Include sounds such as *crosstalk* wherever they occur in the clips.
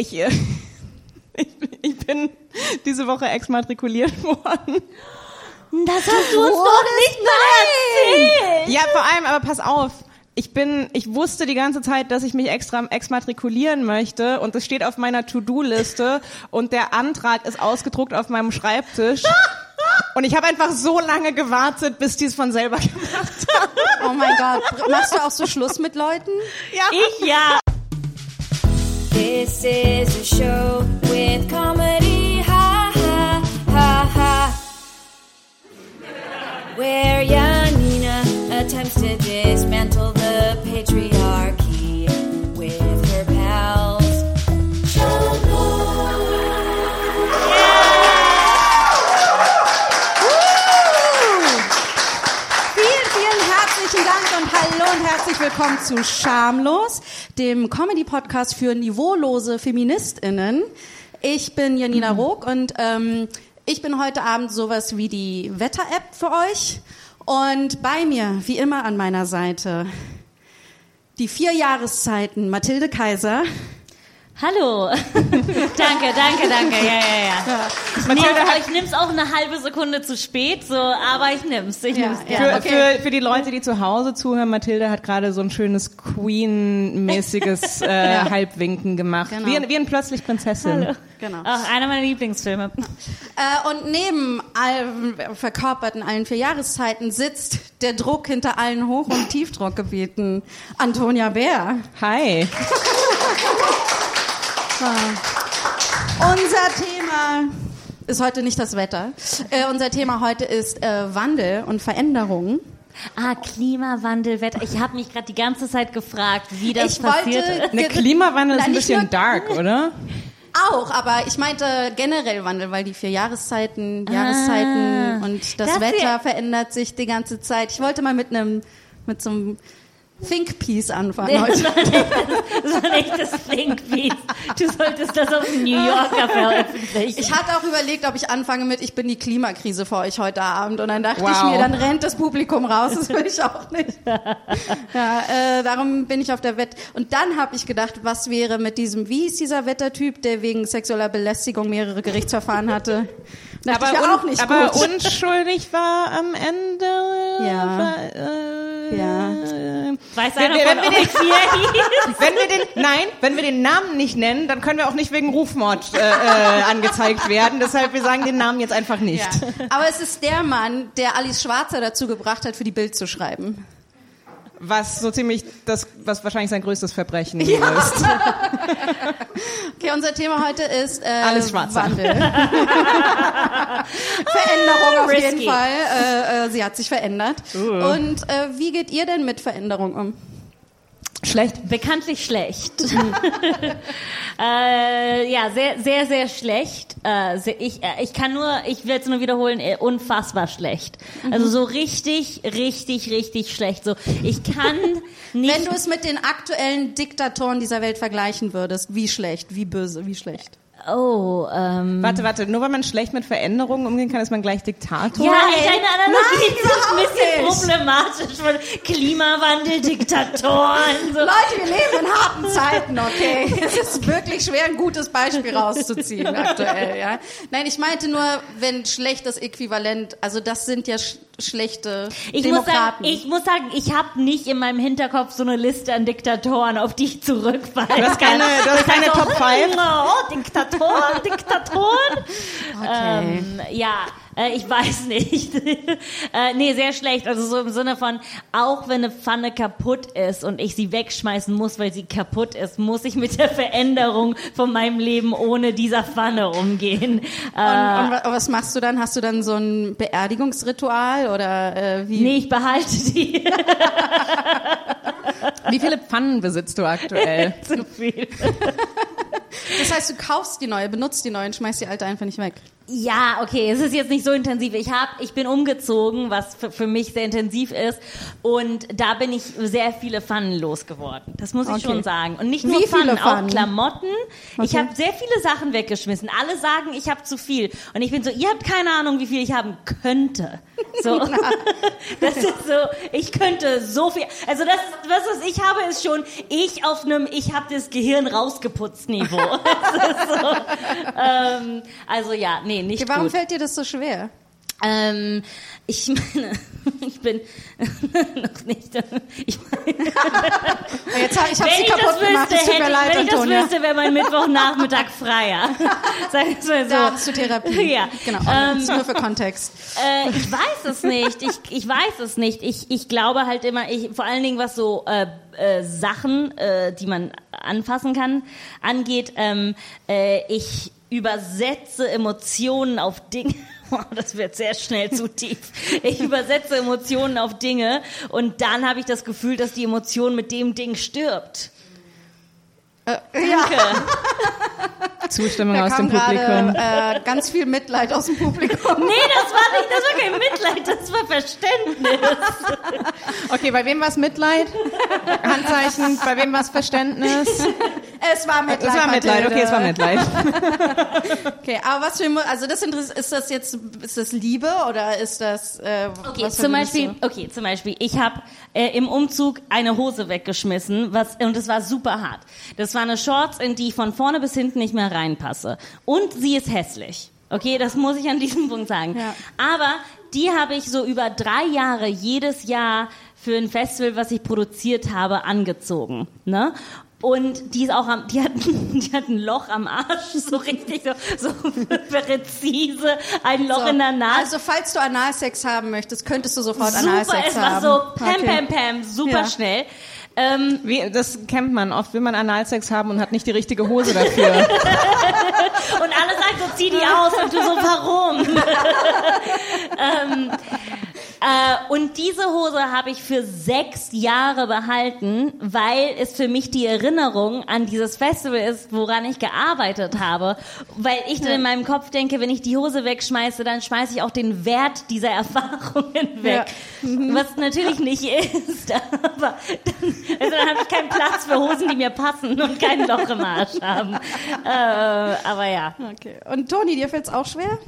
Ich, äh, ich, ich bin diese Woche exmatrikuliert *laughs* worden. Das hast du uns doch nicht mal erzählt. Ja, vor allem, aber pass auf. Ich bin, ich wusste die ganze Zeit, dass ich mich extra exmatrikulieren möchte und es steht auf meiner To-Do-Liste und der Antrag ist ausgedruckt auf meinem Schreibtisch. Und ich habe einfach so lange gewartet, bis die es von selber *laughs* gemacht haben. Oh mein Gott. Machst du auch so Schluss mit Leuten? Ja. Ich ja. This is a show with comedy, ha ha ha ha. Where Janina attempts to dismantle willkommen zu Schamlos, dem Comedy-Podcast für niveaulose FeministInnen. Ich bin Janina Rook und ähm, ich bin heute Abend sowas wie die Wetter-App für euch. Und bei mir, wie immer an meiner Seite, die vier Jahreszeiten Mathilde Kaiser. Hallo. *laughs* danke, danke, danke. Ja, ja, ja. Ich, nehm, Mathilde hat- ich nimm's auch eine halbe Sekunde zu spät, so, aber ich nimm's. Ich Ja, nimm's ja. Für, für, für die Leute, die zu Hause zuhören, Mathilde hat gerade so ein schönes Queen-mäßiges *laughs* äh, Halbwinken gemacht. Genau. Wie, wie in Plötzlich Prinzessin. Hallo. Genau. Ach, einer meiner Lieblingsfilme. Äh, und neben all, verkörperten allen vier Jahreszeiten sitzt der Druck hinter allen Hoch- und Tiefdruckgebieten. Antonia Bär. Hi. *laughs* Unser Thema ist heute nicht das Wetter. Äh, unser Thema heute ist äh, Wandel und Veränderung. Ah, Klimawandel, Wetter. Ich habe mich gerade die ganze Zeit gefragt, wie das Ich passiert wollte- ist. Der Klimawandel ist Nein, ein bisschen nur- dark, *laughs* oder? Auch, aber ich meinte generell Wandel, weil die vier Jahreszeiten, Jahreszeiten und das, Das Wetter verändert sich die ganze Zeit. Ich wollte mal mit einem mit so einem Think Piece anfangen Das heute. war nicht das, war nicht das Think Piece. Du solltest das auf dem New Yorker *laughs* veröffentlichen. Ich hatte auch überlegt, ob ich anfange mit Ich bin die Klimakrise für euch heute Abend. Und dann dachte ich Wow. mir, dann rennt das Publikum raus. Das will ich auch nicht. *laughs* Ja, äh, darum bin ich auf der Wett. Und dann habe ich gedacht, was wäre mit diesem, wie ist dieser Wettertyp, der wegen sexueller Belästigung mehrere Gerichtsverfahren hatte? Dachte ich mir un- auch nicht aber gut. unschuldig war am Ende. Ja. War, äh, Weiß Wenn einer von wenn wir hieß? *laughs* Wenn wir den, nein, wenn wir den Namen nicht nennen, dann können wir auch nicht wegen Rufmord äh, äh, angezeigt werden. Deshalb, wir sagen den Namen jetzt einfach nicht. Ja. Aber es ist der Mann, der Alice Schwarzer dazu gebracht hat, für die Bild zu schreiben. Was so ziemlich das, was wahrscheinlich sein größtes Verbrechen ist. *laughs* Okay, unser Thema heute ist äh, Alles schwarzer. Wandel. *laughs* *laughs* Veränderung auf Risky. jeden Fall. Äh, äh, sie hat sich verändert. Und äh, wie geht ihr denn mit Veränderung um? Schlecht. Bekanntlich schlecht. *laughs* äh, ja, sehr, sehr, sehr schlecht. Äh, sehr, ich, äh, ich kann nur, ich will es nur wiederholen, äh, unfassbar schlecht. Also so richtig, richtig, richtig schlecht. So, ich kann *laughs* nicht. Wenn du es mit den aktuellen Diktatoren dieser Welt vergleichen würdest, wie schlecht, wie böse, wie schlecht? Oh, ähm, Warte, warte, nur weil man schlecht mit Veränderungen umgehen kann, ist man gleich Diktator? Ja, ey, deine Analogie Nein, ist ein bisschen problematisch. Von Klimawandel, *laughs* Diktatoren, so. Leute, wir leben in harten Zeiten, okay? Es ist wirklich schwer, ein gutes Beispiel rauszuziehen aktuell, ja? Nein, ich meinte nur, wenn schlecht das Äquivalent, also das sind ja schlechte Ich muss sagen, Demokraten. ich muss sagen, ich habe nicht in meinem Hinterkopf so eine Liste an Diktatoren, auf die ich zurückfallen Du hast keine, du hast keine Top 5? Oh, Diktatoren, Diktatoren. *laughs* Okay. Ähm, ja, äh, ich weiß nicht. *laughs* äh, nee, sehr schlecht. Also so im Sinne von, auch wenn eine Pfanne kaputt ist und ich sie wegschmeißen muss, weil sie kaputt ist, muss ich mit der Veränderung von meinem Leben ohne dieser Pfanne umgehen. Äh, Und, und wa- was machst du dann? Hast du dann so ein Beerdigungsritual oder äh, wie? nee, ich behalte die. Wie viele Pfannen besitzt du aktuell? *laughs* Zu viel. Das heißt, du kaufst die neue, benutzt die neue und schmeißt die alte einfach nicht weg. Ja, okay, es ist jetzt nicht so intensiv. Ich hab, ich bin umgezogen, was für, für mich sehr intensiv ist, und da bin ich sehr viele Pfannen losgeworden. Das muss ich Okay. schon sagen. Und nicht nur Wie viele Pfannen, Pfannen? auch Klamotten. Ich Okay. habe sehr viele Sachen weggeschmissen. Alle sagen, ich habe zu viel, und ich bin so, ihr habt keine Ahnung, wie viel ich haben könnte. So, *laughs* *laughs* das ist so, ich könnte so viel. Also das, was, was ich habe, ist schon ich auf einem, ich habe das Gehirn rausgeputzt Niveau. *laughs* Das ist so, ähm, also ja, nee, nicht Warum gut. fällt dir das so schwer? Ähm, ich meine, *laughs* ich bin *laughs* noch nicht. Ich meine, *laughs* Jetzt hab, ich habe wenn sie ich das kaputt gemacht. wüsste, Es tut mir leid, wenn ich das Antonia. wüsste, wäre mein Mittwochnachmittag freier. Sagen wir mal so. Da du Therapie. Ja. Genau. Ähm, das ist nur für Kontext. Äh, ich weiß es nicht. Ich, ich weiß es nicht. Ich, ich glaube halt immer, ich, vor allen Dingen was so äh, äh, Sachen, äh, die man anfassen kann, angeht, ähm, äh, ich übersetze Emotionen auf Dinge. *laughs* Das wird sehr schnell zu tief. Ich übersetze Emotionen auf Dinge und dann habe ich das Gefühl, dass die Emotion mit dem Ding stirbt. Äh, ja, *laughs* Zustimmung da aus dem Publikum. gerade äh, ganz viel Mitleid aus dem Publikum. *laughs* Nee, das war nicht, das war kein Mitleid, das war Verständnis. *laughs* Okay, bei wem war es Mitleid? Handzeichen, bei wem war es Verständnis? Es war Mitleid. Es war Mitleid, Mathilde. okay, es war Mitleid. Okay, aber was für also das interessiert, ist das jetzt ist das Liebe oder ist das äh, Okay, zum Beispiel, okay, zum Beispiel, ich habe äh, im Umzug eine Hose weggeschmissen, was und es war super hart. Das war eine Shorts, in die ich von vorne bis hinten nicht mehr reinpasse. Und sie ist hässlich. Okay, das muss ich an diesem Punkt sagen. Ja. Aber die habe ich so über drei Jahre jedes Jahr für ein Festival, was ich produziert habe, angezogen. Ne? Und die ist auch am, die hat, *laughs* die hat ein Loch am Arsch, so richtig, so, so präzise, ein Loch So, in der Nase. Also falls du Analsex haben möchtest, könntest du sofort Super, Analsex es war haben. so pam, pam, pam, super Ja. schnell. Ähm, Wie, das kennt man. Oft will man Analsex haben und hat nicht die richtige Hose dafür. *laughs* und alle sagen so, zieh die aus und du so, warum? *laughs* ähm, äh, und diese Hose habe ich für sechs Jahre behalten, weil es für mich die Erinnerung an dieses Festival ist, woran ich gearbeitet habe. Weil ich dann in meinem Kopf denke, wenn ich die Hose wegschmeiße, dann schmeiße ich auch den Wert dieser *laughs* Erfahrungen weg. Was natürlich nicht ist, *laughs* aber dann, also dann habe ich keinen Platz für Hosen, die mir passen und kein Loch im Arsch haben. Äh, aber ja. Okay. Und Toni, dir fällt's auch schwer?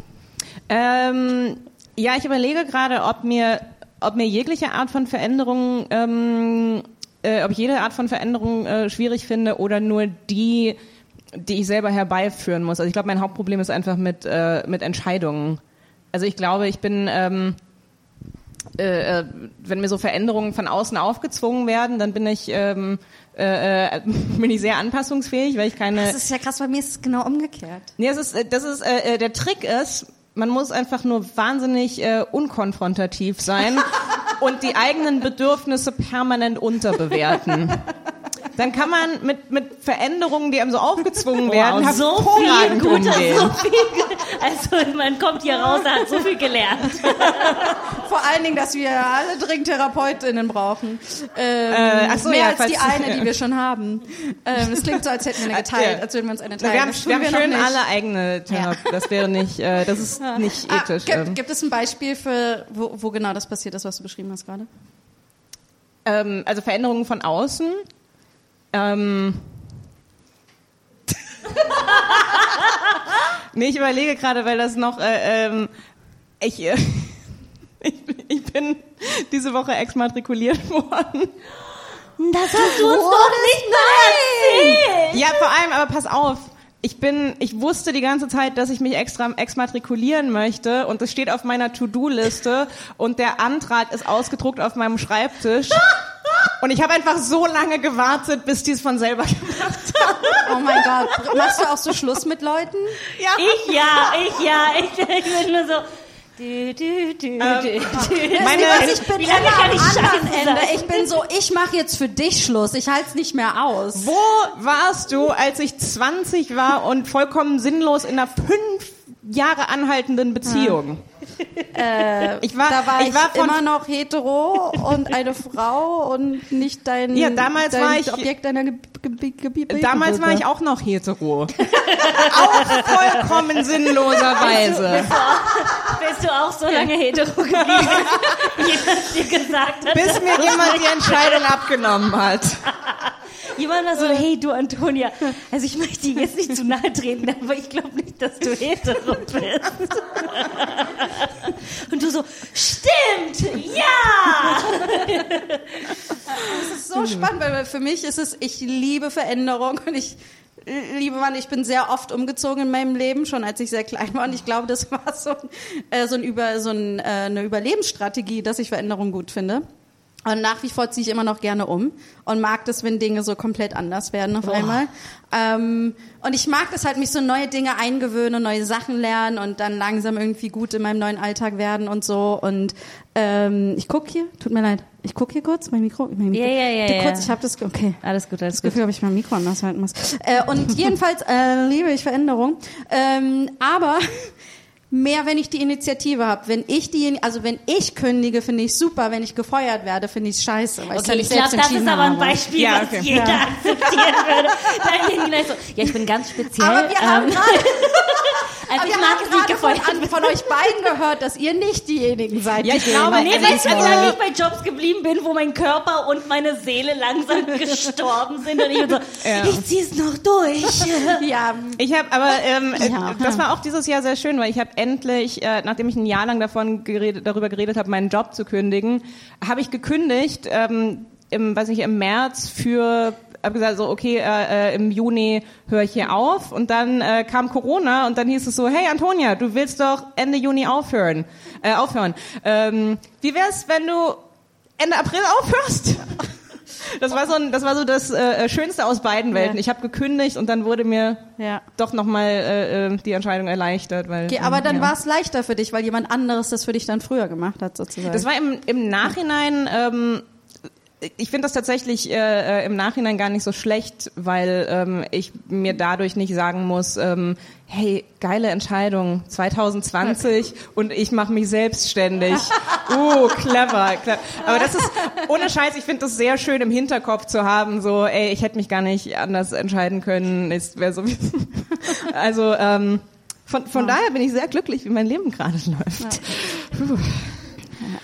ähm, ja, ich überlege gerade, ob mir, ob mir jegliche Art von Veränderung, ähm, äh, ob ich jede Art von Veränderung äh, schwierig finde oder nur die, die ich selber herbeiführen muss. Also ich glaube, mein Hauptproblem ist einfach mit, äh, mit Entscheidungen. Also ich glaube, ich bin, ähm, äh, äh, wenn mir so Veränderungen von außen aufgezwungen werden, dann bin ich, ähm, äh, äh, *laughs* bin ich sehr anpassungsfähig, weil ich keine. Das ist ja krass, bei mir ist es genau umgekehrt. Nee, das ist, äh, das ist äh, äh, der Trick ist, man muss einfach nur wahnsinnig äh, unkonfrontativ sein *laughs* und die eigenen Bedürfnisse permanent unterbewerten. Dann kann man mit, mit Veränderungen, die einem so aufgezwungen werden, Wow, so viel Gutes, so viel. Also man kommt hier raus, hat so viel gelernt. *laughs* Vor allen Dingen, dass wir alle dringend TherapeutInnen brauchen. Ähm, Äh, ach so, mehr ja, als die eine, die *laughs* wir schon haben. Ähm, das klingt so, als hätten wir eine geteilt, Ja. als würden wir uns eine teilen. Wir haben, Das wir tun haben noch schön nicht. alle eigene Therapie. Das wäre nicht, äh, das ist nicht Ah, ethisch. gibt, ähm. gibt es ein Beispiel für, wo, wo genau das passiert ist, was du beschrieben hast gerade? Ähm, also Veränderungen von außen. Ähm. *laughs* nee, ich überlege gerade, weil das noch, äh, ähm, ich, äh, *laughs* ich, ich bin diese Woche exmatrikuliert *laughs* worden. Das hast du uns doch nicht mal erzählt. Ja, vor allem, aber pass auf. Ich bin, ich wusste die ganze Zeit, dass ich mich extra exmatrikulieren möchte und es steht auf meiner To-Do-Liste und der Antrag ist ausgedruckt auf meinem Schreibtisch. Und ich habe einfach so lange gewartet, bis die es von selber *laughs* gemacht haben. Oh mein Gott. Machst du auch so Schluss mit Leuten? Ja. Ich ja, ich ja, ich, ich bin nur so. Du, du, du, du. Meine- Was, ich bin Wie lange kann ich anderen Ende. Ich bin so, ich mache jetzt für dich Schluss. Ich halte es nicht mehr aus. Wo warst du, als ich 20 war und vollkommen sinnlos in einer fünf Jahre anhaltenden Beziehung? Äh, *laughs* Ich war- da war ich ich, war von- immer noch hetero und eine Frau und nicht dein, Ja, damals dein war ich- Objekt deiner Ge Ge Ge Ge Damals war ich auch noch hetero. *laughs* auch vollkommen sinnloserweise. Bist du auch so lange hetero geblieben, *laughs* jemand dir gesagt hat, Bis mir jemand die Entscheidung abgenommen hat. Jemand war so, hey du Antonia, also ich möchte dir jetzt nicht zu nahe treten, aber ich glaube nicht, dass du hetero bist. Und du so, stimmt, ja! Das ist so spannend, weil für mich ist es, ich liebe Veränderung und ich liebe man, ich bin sehr oft umgezogen in meinem Leben, schon als ich sehr klein war und ich glaube, das war so, äh, so, ein Über, so ein, äh, eine Überlebensstrategie, dass ich Veränderung gut finde. Und nach wie vor ziehe ich immer noch gerne um und mag das, wenn Dinge so komplett anders werden auf einmal. Ähm, und ich mag das halt, mich so neue Dinge eingewöhnen und neue Sachen lernen und dann langsam irgendwie gut in meinem neuen Alltag werden und so. Und ähm, ich guck hier, tut mir leid, ich guck hier kurz, mein Mikro. Mein Mikro. Ja, ja, ja, ja. kurz, ich habe das, okay. Alles gut, alles Das Gefühl, ob ich mein Mikro anders halten muss. Äh, und *laughs* jedenfalls äh, liebe ich Veränderung. Ähm, aber mehr, wenn ich die Initiative habe. Wenn ich die, also wenn ich kündige, finde ich super. Wenn ich gefeuert werde, finde ich scheiße. Weil Okay, nicht ich glaube, das ist aber ein. Beispiel, Ja, was okay. jeder Ja. akzeptieren würde. Dann gehen die gleich so, ja, ich bin ganz speziell. Aber wir haben ähm, gerade, *laughs* also ich mag es nicht gerade von, gefeuert. an, von euch beiden gehört, dass ihr nicht diejenigen seid, Ja, die ich glaube, Nee, Also weil ich lange nicht bei Jobs geblieben bin, wo mein Körper und meine Seele langsam *laughs* gestorben sind und ich so, Ja. ich zieh's noch durch. *laughs* ja, Ich habe aber, ähm, äh, Ja. das war auch dieses Jahr sehr schön, weil ich habe endlich, äh, nachdem ich ein Jahr lang davon geredet, darüber geredet habe, meinen Job zu kündigen, habe ich gekündigt, ähm, im, weiß nicht, im März für habe gesagt so okay äh, äh, im Juni höre ich hier auf und dann äh, kam Corona und dann hieß es so hey Antonia du willst doch Ende Juni aufhören äh, aufhören ähm, wie wär's wenn du Ende April aufhörst *laughs* das war so ein, das war so das äh, Schönste aus beiden Welten Ja. ich habe gekündigt und dann wurde mir ja. doch nochmal äh, äh, die Entscheidung erleichtert, weil. Okay, aber dann ja. war es leichter für dich, weil jemand anderes das für dich dann früher gemacht hat, sozusagen. Das war im, im Nachhinein. Ähm, ich finde das tatsächlich äh, äh, im Nachhinein gar nicht so schlecht, weil ähm, ich mir dadurch nicht sagen muss, ähm, hey, geile Entscheidung, 2020 *laughs* und ich mache mich selbstständig. *laughs* Uh, clever, clever. Aber das ist, ohne Scheiß, ich finde das sehr schön im Hinterkopf zu haben, so, ey, ich hätte mich gar nicht anders entscheiden können, es wäre so *laughs* Also, ähm, von, von daher bin ich sehr glücklich, wie mein Leben gerade läuft. Puh.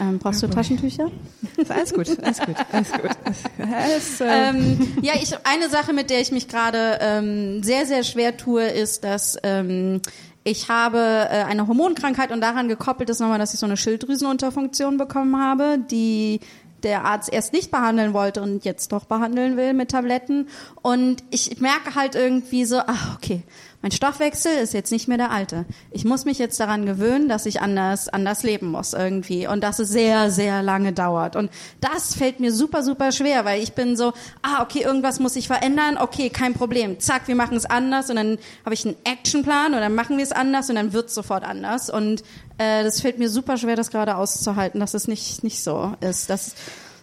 Ähm, brauchst du Taschentücher? Ist *laughs* alles gut, alles gut, alles gut. Alles, äh, ähm, ja, ich, eine Sache, mit der ich mich gerade ähm, sehr, sehr schwer tue, ist, dass ähm, ich habe äh, eine Hormonkrankheit und daran gekoppelt ist nochmal, dass ich so eine Schilddrüsenunterfunktion bekommen habe, die der Arzt erst nicht behandeln wollte und jetzt doch behandeln will mit Tabletten. Und ich merke halt irgendwie so, ach, okay, mein Stoffwechsel ist jetzt nicht mehr der alte. Ich muss mich jetzt daran gewöhnen, dass ich anders, anders leben muss irgendwie und dass es sehr, sehr lange dauert. Und das fällt mir super, super schwer, weil ich bin so, ah, okay, irgendwas muss sich verändern, okay, kein Problem. Zack, wir machen es anders und dann habe ich einen Actionplan und dann machen wir es anders und dann wird es sofort anders. Und äh, das fällt mir super schwer, das gerade auszuhalten, dass es nicht, nicht so ist. Das,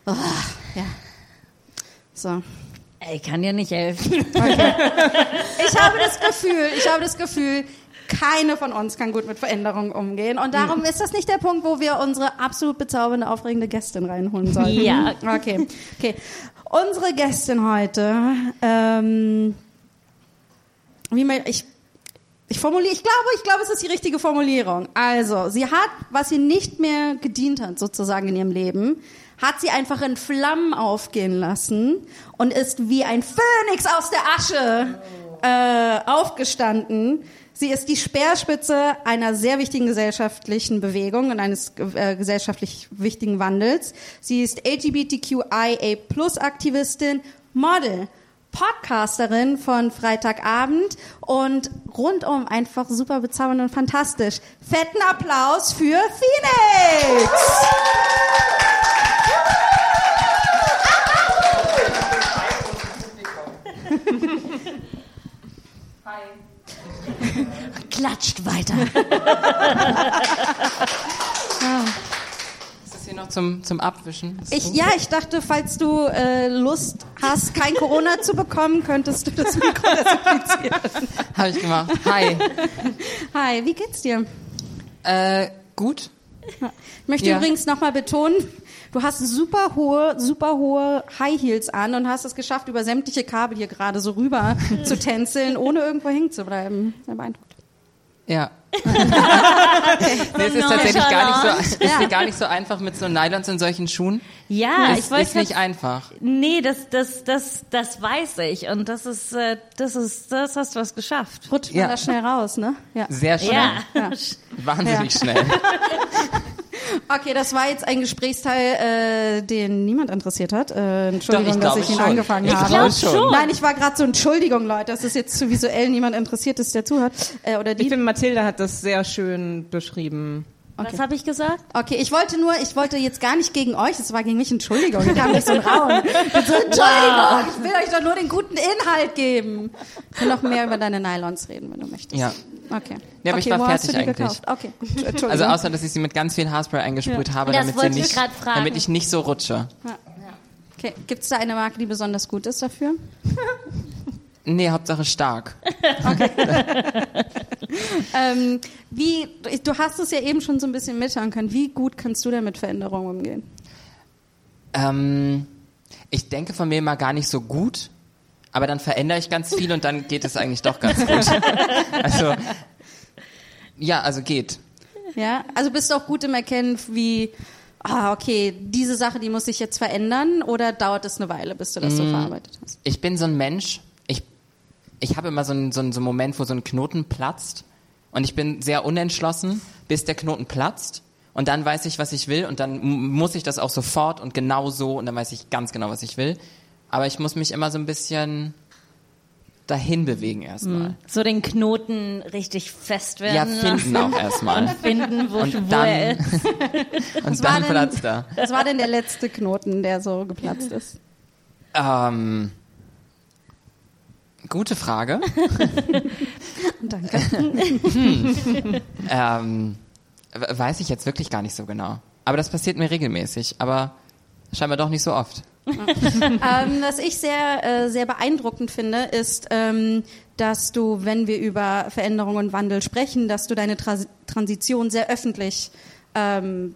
oh, ja. So. Ich kann dir nicht helfen. Ich habe das Gefühl, ich habe das Gefühl, keine von uns kann gut mit Veränderungen umgehen. Und darum ist das nicht der Punkt, wo wir unsere absolut bezaubernde, aufregende Gästin reinholen sollten. Ja. Okay. Okay. Unsere Gästin heute, ähm, wie man, ich, ich formuliere, ich glaube, ich glaube, es ist die richtige Formulierung. Also, sie hat, was sie nicht mehr gedient hat, sozusagen in ihrem Leben, hat sie einfach in Flammen aufgehen lassen und ist wie ein Phönix aus der Asche äh, aufgestanden. Sie ist die Speerspitze einer sehr wichtigen gesellschaftlichen Bewegung und eines äh, gesellschaftlich wichtigen Wandels. Sie ist LGBTQIA-Plus-Aktivistin, Model, Podcasterin von Freitagabend und rundum einfach super bezaubernd und fantastisch. Fetten Applaus für Phoenix! Klatscht weiter. Ist das hier noch zum, zum Abwischen? Ich, ja, ich dachte, falls du äh, Lust hast, kein Corona zu bekommen, könntest du das Mikro desinfizieren. Habe ich gemacht. Hi. Hi, wie geht's dir? Äh, gut. Ich möchte Ja. übrigens nochmal betonen, du hast super hohe, super hohe High Heels an und hast es geschafft, über sämtliche Kabel hier gerade so rüber *laughs* zu tänzeln, ohne irgendwo hängen zu bleiben. Sehr beeindruckend. Ja. *laughs* nee, es ist tatsächlich gar nicht, so, ist Ja. gar nicht so einfach mit so Nylons in solchen Schuhen. Ja, ist, ich wollte ist nicht einfach. Nee, das, das, das, das weiß ich. Und das ist, äh, das ist, das hast du was geschafft. Rutscht Ja. man da schnell raus, ne? Ja. Sehr schnell. Ja. Ja. Wahnsinnig schnell. *laughs* Okay, das war jetzt ein Gesprächsteil, äh, den niemand interessiert hat. Äh, Entschuldigung, Doch, ich dass ich ihn schon. angefangen Ich habe. glaube schon. Nein, ich war gerade so, Entschuldigung, Leute, das ist jetzt zu visuell niemand interessiert ist, der zuhört. Äh, oder Ich die. finde, Mathilda hat das sehr schön beschrieben. Was habe ich gesagt? Okay, ich wollte nur, ich wollte jetzt gar nicht gegen euch, es war gegen mich, Entschuldigung, hier kam nicht so ein Raum. Ich *laughs* Entschuldigung, ich will euch doch nur den guten Inhalt geben. Ich kann noch mehr über deine Nylons reden, wenn du möchtest. Ja. Okay. Ja, aber ich okay, war hast du fertig eigentlich. Okay. *laughs* Also außer, dass ich sie mit ganz viel Haarspray eingesprüht habe, Das damit, sie ich nicht, damit ich nicht so rutsche. okay. Gibt es da eine Marke, die besonders gut ist dafür? *laughs* Nee, Hauptsache stark. *laughs* *laughs* Ähm, wie, du hast es ja eben schon so ein bisschen mithören können. Wie gut kannst du denn mit Veränderungen umgehen? Ähm, ich denke von mir immer gar nicht so gut, aber dann verändere ich ganz viel und dann geht es eigentlich doch ganz gut. *laughs* Also, ja, also geht. Ja, also bist du auch gut im Erkennen, wie, ah, okay, diese Sache, die muss sich jetzt verändern oder dauert es eine Weile, bis du das Mm. so verarbeitet hast? Ich bin so ein Mensch, ich, habe immer so einen, so, einen, so einen Moment, wo so ein Knoten platzt und ich bin sehr unentschlossen, bis der Knoten platzt und dann weiß ich, was ich will und dann muss ich das auch sofort und genau so und dann weiß ich ganz genau, was ich will. Aber ich muss mich immer so ein bisschen dahin bewegen erstmal. So den Knoten richtig fest werden Ja, lassen. finden auch *laughs* erstmal. Finden, wo, Und wo dann- er ist. *laughs* Und war dann denn- platzt er. Was war denn der letzte Knoten, der so geplatzt ist? Ähm, gute Frage. *laughs* Danke. Ähm, we- weiß ich jetzt wirklich gar nicht so genau. Aber das passiert mir regelmäßig, aber scheinbar doch nicht so oft. *laughs* ähm, was ich sehr, äh, sehr beeindruckend finde, ist, ähm, dass du, wenn wir über Veränderung und Wandel sprechen, dass du deine Tras Transition sehr öffentlich ähm,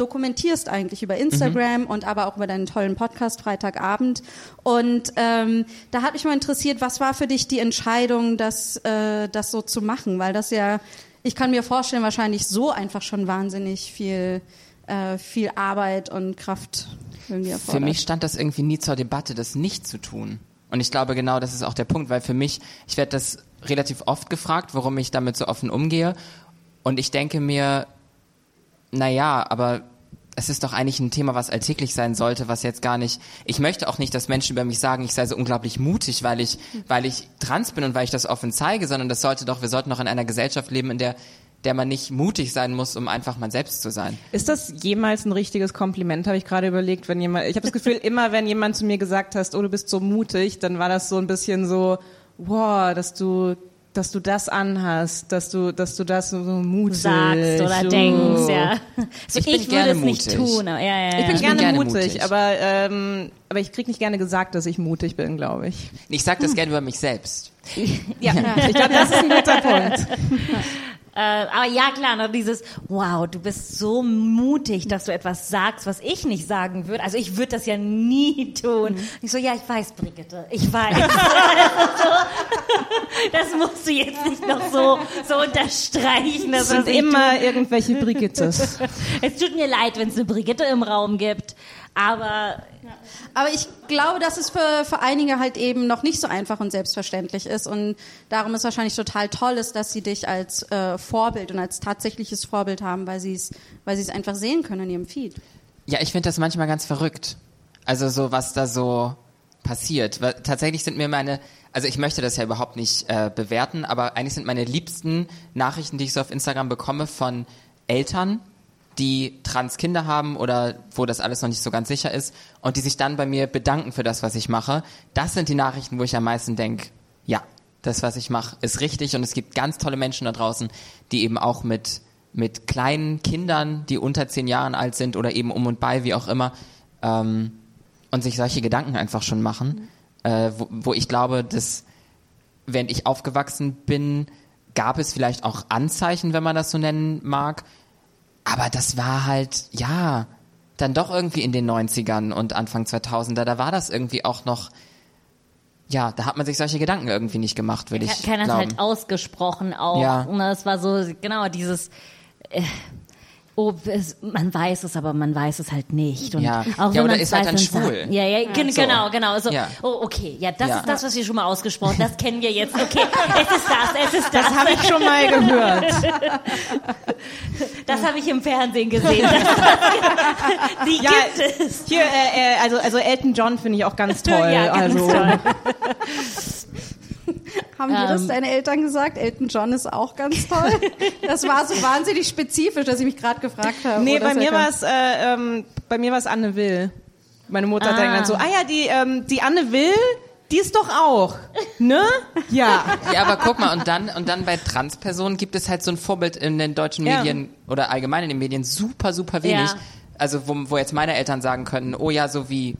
dokumentierst eigentlich über Instagram und aber auch über deinen tollen Podcast Freitagabend. Und ähm, da hat mich mal interessiert, was war für dich die Entscheidung, das, äh, das so zu machen? Weil das ja, ich kann mir vorstellen, wahrscheinlich so einfach schon wahnsinnig viel, äh, viel Arbeit und Kraft irgendwie erfordert. Für mich stand das irgendwie nie zur Debatte, das nicht zu tun. Und ich glaube genau, das ist auch der Punkt, weil für mich, ich werde das relativ oft gefragt, warum ich damit so offen umgehe. Und ich denke mir, naja, aber es ist doch eigentlich ein Thema, was alltäglich sein sollte, was jetzt gar nicht. Ich möchte auch nicht, dass Menschen über mich sagen, ich sei so unglaublich mutig, weil ich, weil ich trans bin und weil ich das offen zeige, sondern das sollte doch, wir sollten doch in einer Gesellschaft leben, in der, der man nicht mutig sein muss, um einfach man selbst zu sein. Ist das jemals ein richtiges Kompliment, habe ich gerade überlegt, wenn jemand, ich habe das Gefühl, immer wenn jemand zu mir gesagt hast, oh, du bist so mutig, dann war das so ein bisschen so, wow, dass du, dass du das anhast, dass du, dass du das so mutig sagst oder oh. denkst, ja. So, Ich bin ich würde gerne es nicht mutig. tun. Aber, ja, ja, ja. Ich bin Ich bin gerne, gerne mutig, mutig. aber ähm, aber ich krieg nicht gerne gesagt, dass ich mutig bin, glaube ich. Ich sage das gerne über mich selbst. *laughs* Ja, ich glaube, das ist ein guter Punkt. *laughs* Äh, aber ja, klar, noch dieses, wow, du bist so mutig, dass du etwas sagst, was ich nicht sagen würde. Also ich würde das ja nie *laughs* tun. Ich so, ja, ich weiß, Brigitte, ich weiß. *laughs* *laughs* das musst du jetzt nicht noch so, so unterstreichen. Das Dass sind was ich immer irgendwelche Brigittes. tue. Es tut mir leid, wenn es eine Brigitte im Raum gibt, aber Aber ich glaube, dass es für, für einige halt eben noch nicht so einfach und selbstverständlich ist. Und darum ist wahrscheinlich total toll ist, dass sie dich als äh, Vorbild und als tatsächliches Vorbild haben, weil sie es weil sie es einfach sehen können in ihrem Feed. Ja, ich finde das manchmal ganz verrückt. Also so, was da so passiert. Weil tatsächlich sind mir meine, also ich möchte das ja überhaupt nicht äh, bewerten, aber eigentlich sind meine liebsten Nachrichten, die ich so auf Instagram bekomme, von Eltern, die trans Kinder haben oder wo das alles noch nicht so ganz sicher ist und die sich dann bei mir bedanken für das, was ich mache. Das sind die Nachrichten, wo ich am meisten denke, ja, das, was ich mache, ist richtig und es gibt ganz tolle Menschen da draußen, die eben auch mit, mit kleinen Kindern, die unter zehn Jahren alt sind oder eben um und bei, wie auch immer, ähm, und sich solche Gedanken einfach schon machen, äh, wo, wo ich glaube, dass während ich aufgewachsen bin, gab es vielleicht auch Anzeichen, wenn man das so nennen mag, Aber das war halt, ja, dann doch irgendwie in den 90ern und Anfang 2000er, da war das irgendwie auch noch, ja, da hat man sich solche Gedanken irgendwie nicht gemacht, würde ich Keiner hat glauben. halt ausgesprochen auch. Ja. Und das war so, genau, dieses, äh, oh, es, man weiß es, aber man weiß es halt nicht. Und Ja. auch Ja, wenn oder ist halt dann sagt, schwul. Ja, ja, gen- So. genau, genau. So, Ja. Oh, okay, ja, das Ja. ist das, was wir schon mal ausgesprochen Das kennen wir jetzt. Okay, es ist das, es ist das. Das habe ich schon mal gehört. Das habe ich im Fernsehen gesehen. Die Ja, gibt es. Hier, äh, äh, also, also Elton John finde ich auch ganz toll. Ja, ganz also, toll. Haben dir das Ähm. deine Eltern gesagt? Elton John ist auch ganz toll. *laughs* Das war so wahnsinnig spezifisch, dass ich mich gerade gefragt habe. Nee, das bei mir herkam. war es äh, ähm, bei mir war es Anne Will. Meine Mutter hat Ah. dann so, ah ja, die ähm, die Anne Will, die ist doch auch, ne? Ja. Ja, aber guck mal, und dann, und dann bei Transpersonen gibt es halt so ein Vorbild in den deutschen Ja. Medien oder allgemein in den Medien super, super wenig. Ja. Also, wo, wo jetzt meine Eltern sagen können, oh ja, so wie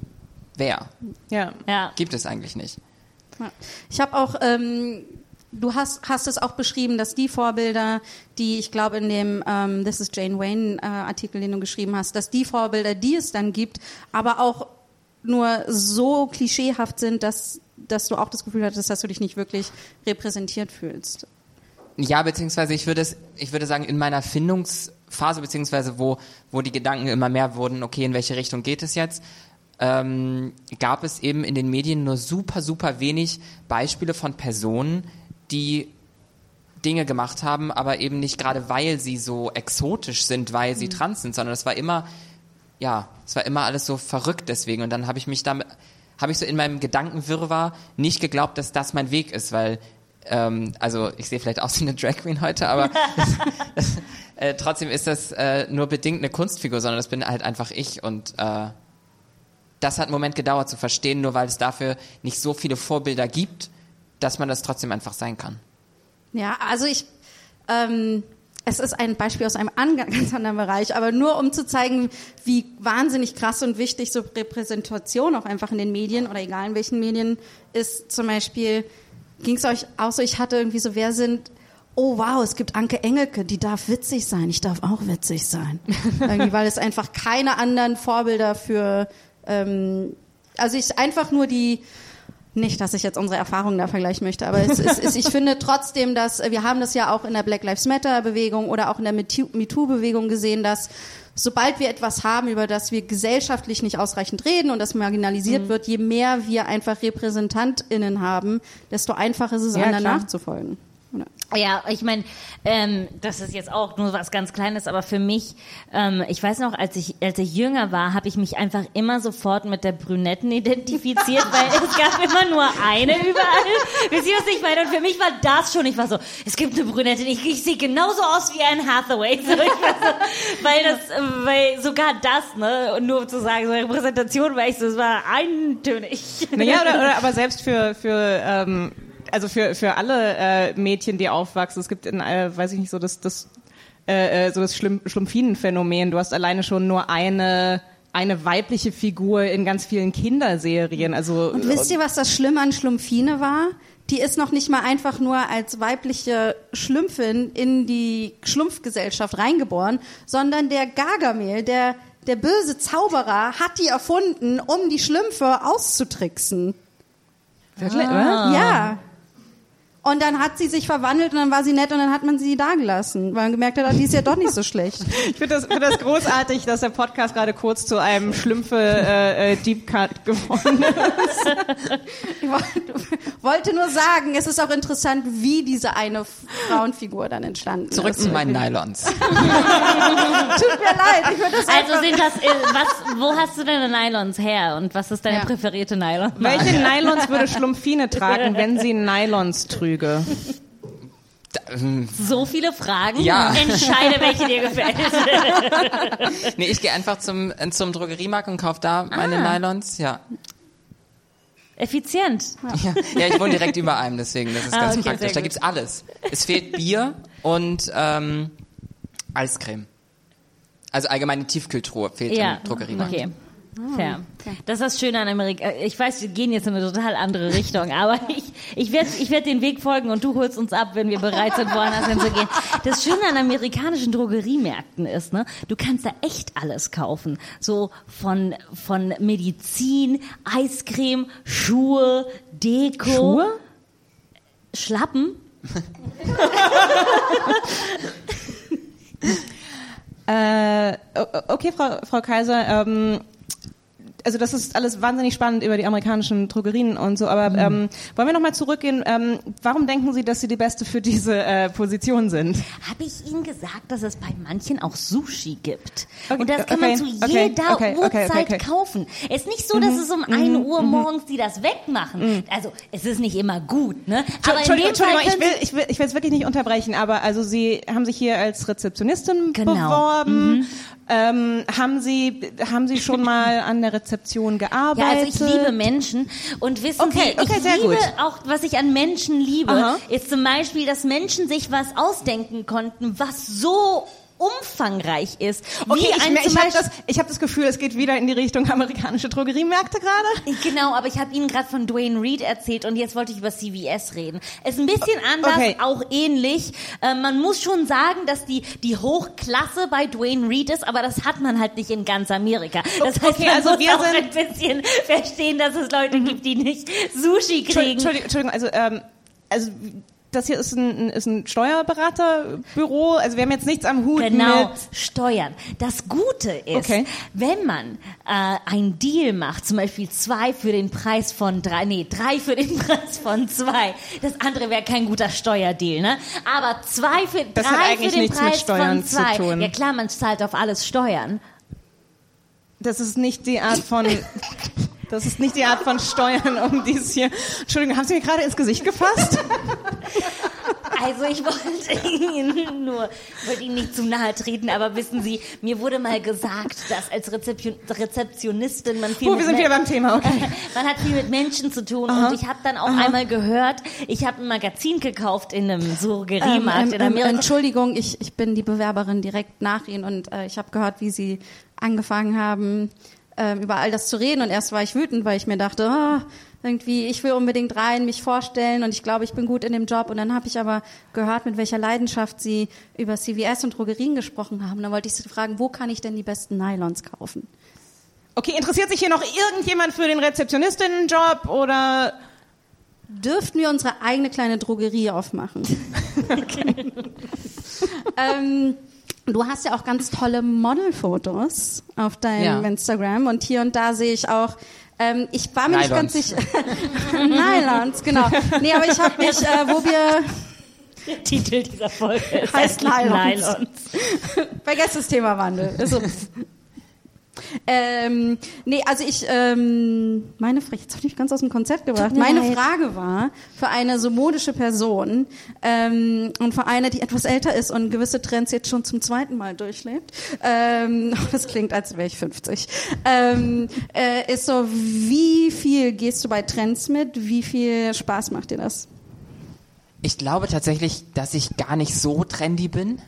wer? Ja. Ja. Gibt es eigentlich nicht. Ich habe auch, ähm, du hast, hast es auch beschrieben, dass die Vorbilder, die ich glaube in dem ähm, This is Jane Wayne äh, Artikel, den du geschrieben hast, dass die Vorbilder, die es dann gibt, aber auch nur so klischeehaft sind, dass, dass du auch das Gefühl hattest, dass du dich nicht wirklich repräsentiert fühlst. Ja, beziehungsweise ich würde es, ich würde sagen, in meiner Findungsphase, beziehungsweise wo, wo die Gedanken immer mehr wurden, okay, in welche Richtung geht es jetzt, ähm, gab es eben in den Medien nur super, super wenig Beispiele von Personen, die Dinge gemacht haben, aber eben nicht gerade, weil sie so exotisch sind, weil sie trans sind, sondern es war immer, ja, es war immer alles so verrückt deswegen. Und dann habe ich mich damit, habe ich so in meinem Gedankenwirrwarr nicht geglaubt, dass das mein Weg ist, weil, ähm, also ich sehe vielleicht aus wie eine Drag Queen heute, aber *laughs* *laughs* äh, trotzdem ist das äh, nur bedingt eine Kunstfigur, sondern das bin halt einfach ich und äh, das hat einen Moment gedauert zu verstehen, nur weil es dafür nicht so viele Vorbilder gibt, dass man das trotzdem einfach sein kann. Ja, also ich, ähm, es ist ein Beispiel aus einem an, *laughs* ganz anderen Bereich, aber nur um zu zeigen, wie wahnsinnig krass und wichtig so Repräsentation auch einfach in den Medien oder egal in welchen Medien ist. Zum Beispiel ging es euch auch so, ich hatte irgendwie so, wer sind Oh wow, es gibt Anke Engelke, die darf witzig sein, ich darf auch witzig sein. *laughs* Irgendwie, weil es einfach keine anderen Vorbilder für, ähm, also ich einfach nur die, nicht, dass ich jetzt unsere Erfahrungen da vergleichen möchte, aber es ist, es, ich finde trotzdem, dass äh, wir haben das ja auch in der Black Lives Matter Bewegung oder auch in der MeToo Bewegung gesehen, dass sobald wir etwas haben, über das wir gesellschaftlich nicht ausreichend reden und das marginalisiert wird, je mehr wir einfach RepräsentantInnen haben, desto einfacher ist es, Ja, anderen klar. nachzufolgen. Oder? Ja, ich meine, ähm, das ist jetzt auch nur was ganz Kleines, aber für mich, ähm, ich weiß noch, als ich als ich jünger war, habe ich mich einfach immer sofort mit der Brünetten identifiziert, *laughs* weil es gab immer nur eine überall. Wisst ihr, was ich meine? Und für mich war das schon, ich war so, es gibt eine Brünette, ich, ich sehe genauso aus wie Anne Hathaway. So, so, weil das, äh, weil sogar das, ne, und nur zu sagen, so Repräsentation, weil ich so, es war eintönig. Naja, oder, oder aber selbst für, für ähm, also für, für alle äh, Mädchen, die aufwachsen, es gibt in, äh, weiß ich nicht, so das, das, äh, äh, so das Schlumpf Schlumpfinenphänomen. Du hast alleine schon nur eine, eine weibliche Figur in ganz vielen Kinderserien. Also, Und wisst ihr, was das Schlimme an Schlumpfine war? Die ist noch nicht mal einfach nur als weibliche Schlümpfin in die Schlumpfgesellschaft reingeboren, sondern der Gargamel, der, der böse Zauberer, hat die erfunden, um die Schlümpfe auszutricksen. Wirklich? Ah. Ja. Und dann hat sie sich verwandelt und dann war sie nett und dann hat man sie da gelassen, weil man gemerkt hat, ah, die ist ja doch nicht so schlecht. *laughs* Ich finde das, find das großartig, dass der Podcast gerade kurz zu einem Schlümpfe äh, äh, Deep Cut geworden ist. *laughs* Ich wollte- nur sagen, es ist auch interessant, wie diese eine Frauenfigur dann entstanden Zurück ist. zu meinen Nylons. *laughs* Tut mir leid, ich würde das Also sind das, äh, was, wo hast du deine Nylons her und was ist deine Ja. präferierte Nylon? Welche Nylons würde Schlumpfine tragen, wenn sie Nylons trüge? So viele Fragen. Ja. Entscheide, welche dir gefällt. *laughs* Nee, ich gehe einfach zum, äh, zum Drogeriemarkt und kaufe da meine Ah. Nylons. Ja. Effizient. ja. Ja, ich wohne direkt über einem, deswegen, das ist Ah, ganz okay, praktisch. Da gut. gibt's alles. Es fehlt Bier und ähm, Eiscreme. Also allgemeine Tiefkühltruhe fehlt Ja. im Drogeriemarkt. Okay. Fair. Das ist das Schöne an Amerika. Ich weiß, wir gehen jetzt in eine total andere Richtung, *laughs* aber ich, ich werde ich werd den Weg folgen und du holst uns ab, wenn wir bereit sind, woanders hinzugehen. Das Schöne an amerikanischen Drogeriemärkten ist, ne, du kannst da echt alles kaufen. So von, von Medizin, Eiscreme, Schuhe, Deko. Schuhe? Schlappen. *laughs* Äh, okay, Frau, Frau Kaiser, ähm, also das ist alles wahnsinnig spannend über die amerikanischen Drogerien und so, aber ähm, wollen wir nochmal zurückgehen? Ähm, warum denken Sie, dass Sie die Beste für diese äh, Position sind? Habe ich Ihnen gesagt, dass es bei manchen auch Sushi gibt? Okay, und das kann man okay, zu okay, jeder Uhrzeit kaufen. Es ist nicht so, dass es um 1 Uhr morgens die das wegmachen. Also es ist nicht immer gut, ne? Aber Entschuldigung, Entschuldigung ich will, ich will, ich will es wirklich nicht unterbrechen, aber also Sie haben sich hier als Rezeptionistin Genau. beworben. Ähm, haben Sie, haben Sie schon mal an der Rezeption gearbeitet? *laughs* Ja, also ich liebe Menschen und wissen Okay, Sie, okay, ich liebe gut. auch, was ich an Menschen liebe, Aha. ist zum Beispiel, dass Menschen sich was ausdenken konnten, was so umfangreich ist. Okay, ich, ein ich habe das, ich hab das Gefühl, es geht wieder in die Richtung amerikanische Drogeriemärkte gerade. Genau, aber ich habe Ihnen gerade von Dwayne Reed erzählt und jetzt wollte ich über CVS reden. Ist ein bisschen anders, Okay. auch ähnlich. Äh, man muss schon sagen, dass die die Hochklasse bei Dwayne Reed ist, aber das hat man halt nicht in ganz Amerika. Das heißt, Okay, man also muss wir auch ein bisschen verstehen, dass es Leute gibt, die nicht Sushi kriegen. Entschuldigung, Entschuldigung also, ähm, also das hier ist ein, ist ein Steuerberaterbüro. Also wir haben jetzt nichts am Hut Genau, mit. Steuern. Das Gute ist, Okay. wenn man äh, ein Deal macht, zum Beispiel zwei für den Preis von drei, nee, drei für den *laughs* Preis von zwei, das andere wäre kein guter Steuerdeal, ne? Aber zwei für Das hat drei eigentlich für den nichts mit Preis Steuern von zu zwei. tun. Ja klar, man zahlt auf alles Steuern. Das ist nicht die Art von. *laughs* Das ist nicht die Art von Steuern, um die es hier. Entschuldigung, haben Sie mir gerade ins Gesicht gefasst? Also ich wollte Ihnen nur, wollte Ihnen nicht zu nahe treten, aber wissen Sie, mir wurde mal gesagt, dass als Rezeption, Rezeptionistin man viel Oh, mit wir sind wieder beim Thema, okay. *laughs* Man hat viel mit Menschen zu tun und ich habe dann auch einmal gehört, ich habe ein Magazin gekauft in einem Drogeriemarkt in ähm, Amerika. Entschuldigung, ich, ich bin die Bewerberin direkt nach Ihnen und äh, ich habe gehört, wie Sie angefangen haben, ähm, über all das zu reden. Und erst war ich wütend, weil ich mir dachte, ah, irgendwie, ich will unbedingt rein, mich vorstellen und ich glaube, ich bin gut in dem Job. Und dann habe ich aber gehört, mit welcher Leidenschaft Sie über CVS und Drogerien gesprochen haben. Dann wollte ich Sie fragen, wo kann ich denn die besten Nylons kaufen? Okay, interessiert sich hier noch irgendjemand für den Rezeptionistinnenjob oder? dürften wir unsere eigene kleine Drogerie aufmachen. *laughs* *laughs* ähm, du hast ja auch ganz tolle Modelfotos auf deinem Ja. Instagram und hier und da sehe ich auch. Ähm, ich war mir nicht ganz sicher. *laughs* Nylons, genau. Nee, aber ich habe mich, äh, wo wir Der Titel dieser Folge ist Heißt Nylons. Nylons. Vergesst das Thema Wandel. Ist so. Ähm, nee, also ich, ähm, meine Frage, jetzt habe ich mich ganz aus dem Konzept gebracht. Meine leid. Frage war für eine so modische Person ähm, und für eine, die etwas älter ist und gewisse Trends jetzt schon zum zweiten Mal durchlebt, ähm, *laughs* das klingt, als wäre ich 50, ähm, äh, ist so, wie viel gehst du bei Trends mit? Wie viel Spaß macht dir das? Ich glaube tatsächlich, dass ich gar nicht so trendy bin.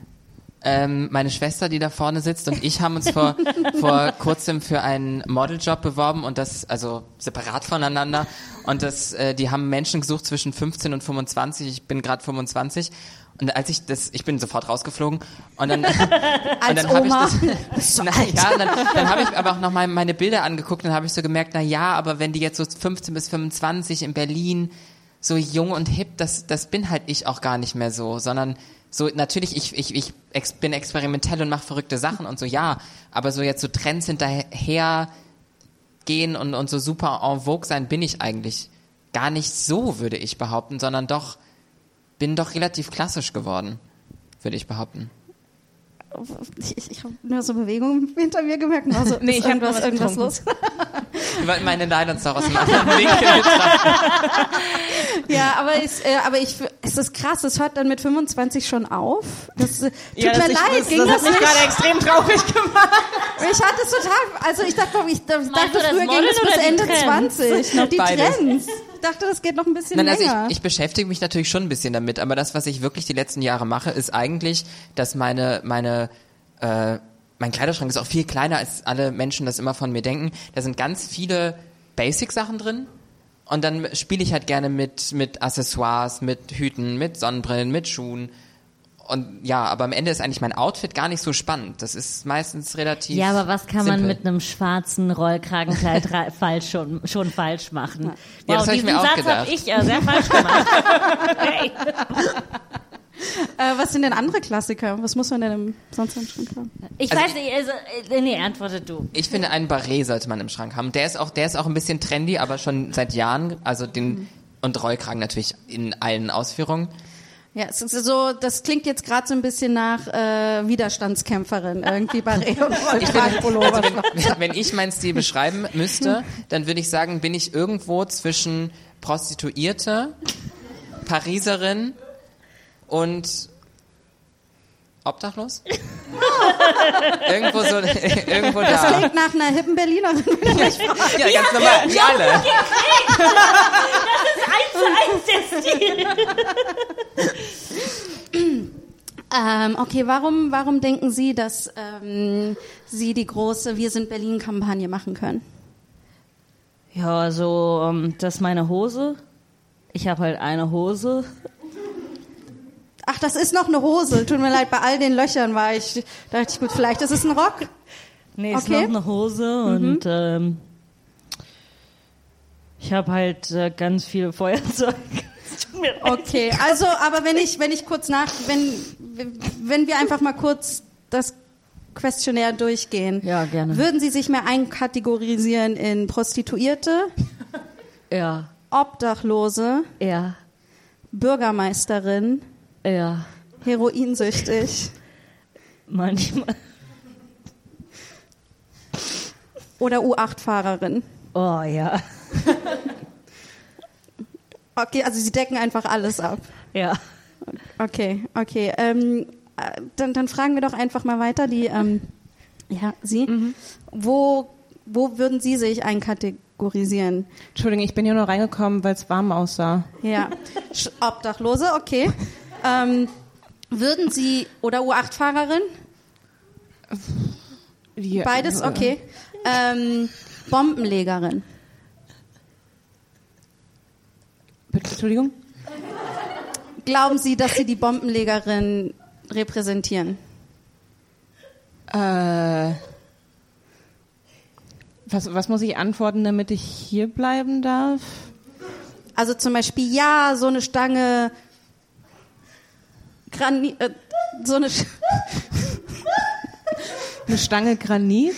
Ähm, meine Schwester, die da vorne sitzt, und ich haben uns vor, *laughs* vor kurzem für einen Modeljob beworben und das, also separat voneinander. Und das, äh, die haben Menschen gesucht zwischen 15 und 25. Ich bin gerade 25. Und als ich das, ich bin sofort rausgeflogen. Und dann, *laughs* und dann habe ich das, *laughs* na, ja, dann, dann habe ich aber auch noch mal meine Bilder angeguckt und habe ich so gemerkt, na ja, aber wenn die jetzt so 15 bis 25 in Berlin so jung und hip, das, das bin halt ich auch gar nicht mehr so, sondern so, natürlich, ich, ich, ich ex, bin experimentell und mache verrückte Sachen und so, ja, aber so jetzt so Trends hinterher gehen und, und so super en vogue sein, bin ich eigentlich gar nicht so, würde ich behaupten, sondern doch, bin doch relativ klassisch geworden, würde ich behaupten. Ich, ich, ich habe nur so Bewegungen hinter mir gemerkt. und war So, *laughs* Nee, ich hab nur irgendwas, was irgendwas los. Ich wollte meine Nylons doch aus dem anderen Winkel. *laughs* Ja, aber, ich, äh, aber ich, es ist krass, es hört dann mit 25 schon auf. Das, äh, tut Ja, das mir ich- leid, das, ging das, das, hat mich nicht? gerade extrem traurig gemacht. Ich hatte es total, also ich dachte, ich dachte früher ging es bis Ende Trends? 20. Noch die Beides. Trends. Ich dachte, das geht noch ein bisschen Nein, also länger. ich, ich beschäftige mich natürlich schon ein bisschen damit, aber das, was ich wirklich die letzten Jahre mache, ist eigentlich, dass meine, meine, äh, mein Kleiderschrank ist auch viel kleiner, als alle Menschen das immer von mir denken. Da sind ganz viele Basic-Sachen drin. Und dann spiele ich halt gerne mit, mit Accessoires, mit Hüten, mit Sonnenbrillen, mit Schuhen. Und ja, aber am Ende ist eigentlich mein Outfit gar nicht so spannend. Das ist meistens relativ. Ja, aber was kann man simpel. mit einem schwarzen Rollkragenkleid ra- *laughs* falsch schon, schon falsch machen? Ja, das hab ich diesen mir auch Satz gedacht. habe ich äh, sehr falsch gemacht. *laughs* hey. Äh, was sind denn andere Klassiker? Was muss man denn im, sonst im Schrank haben? Ich Also weiß nicht, also, äh, nee, antworte du. Ich finde, einen Barret sollte man im Schrank haben. Der ist auch, der ist auch ein bisschen trendy, aber schon seit Jahren. Also den und Rollkragen natürlich in allen Ausführungen. Ja, es ist so, das klingt jetzt gerade so ein bisschen nach äh, Widerstandskämpferin, irgendwie *laughs* und Rollkragenpullover. Also wenn, wenn ich meinen Stil beschreiben müsste, dann würde ich sagen, bin ich irgendwo zwischen Prostituierte, Pariserin und obdachlos? *laughs* irgendwo so, *laughs* irgendwo Das da. klingt nach einer hippen Berlinerin. *laughs* Ja, ganz normal, wie alle. Eins zu eins der Stil. Ähm, okay, warum, warum denken Sie, dass ähm, Sie die große Wir sind Berlin-Kampagne machen können? Ja, so, ähm, das ist meine Hose. Ich habe halt eine Hose. Ach, das ist noch eine Hose. Tut mir leid, bei all den Löchern war ich, dachte ich, gut, vielleicht ist es ein Rock. Nee, ist Okay. noch eine Hose und ähm, ich habe halt äh, ganz viel Feuerzeug. *laughs* Es tut mir leid. Okay, also, aber wenn ich, wenn ich kurz nach, wenn, wenn wir einfach mal kurz das Questionnaire durchgehen. Ja, gerne. Würden Sie sich mehr einkategorisieren in Prostituierte, Ja, Obdachlose, ja, Bürgermeisterin, ja. heroinsüchtig Manchmal. oder U8-Fahrerin? Oh ja. Okay, also Sie decken einfach alles ab. Ja. Okay, okay. Ähm, äh, dann, dann fragen wir doch einfach mal weiter, die, ähm, ja, Sie. Wo, wo würden Sie sich einkategorisieren? Entschuldigung, ich bin hier nur reingekommen, weil es warm aussah. Ja, Obdachlose, okay. Ähm, würden Sie, oder U8-Fahrerin? Die- Beides, okay. Ähm, Bombenlegerin. Bitte, Entschuldigung? Glauben Sie, dass Sie die Bombenlegerin repräsentieren? Äh, was, was muss ich antworten, damit ich hier bleiben darf? Also zum Beispiel, ja, so eine Stange Granit, äh, so eine, Sch- Eine Stange Granit?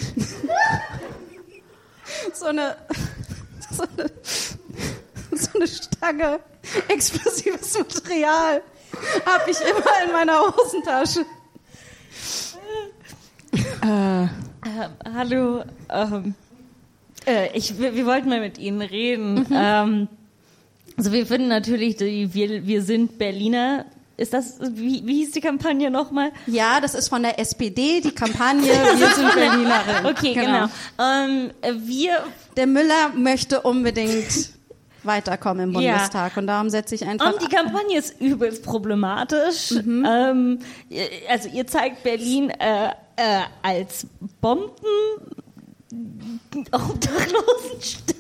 so eine, so eine, so eine Stange explosives Material habe ich immer in meiner Hosentasche. Äh, Ähm, hallo. Ähm, äh, ich, wir, wir wollten mal mit Ihnen reden. Ähm, also wir finden natürlich, die, wir, wir sind Berliner. Ist das, wie, wie hieß die Kampagne nochmal? Ja, das ist von der SPD, die Kampagne *laughs* Wir sind Berlinerin. Okay, genau. Ähm, äh, wir, Der Müller möchte unbedingt *laughs* weiterkommen im Ja. Bundestag und darum setze ich einfach und die Kampagne ist übelst problematisch. Ähm, ihr- also ihr zeigt Berlin äh, äh, als Bomben Obdachlosenstadt.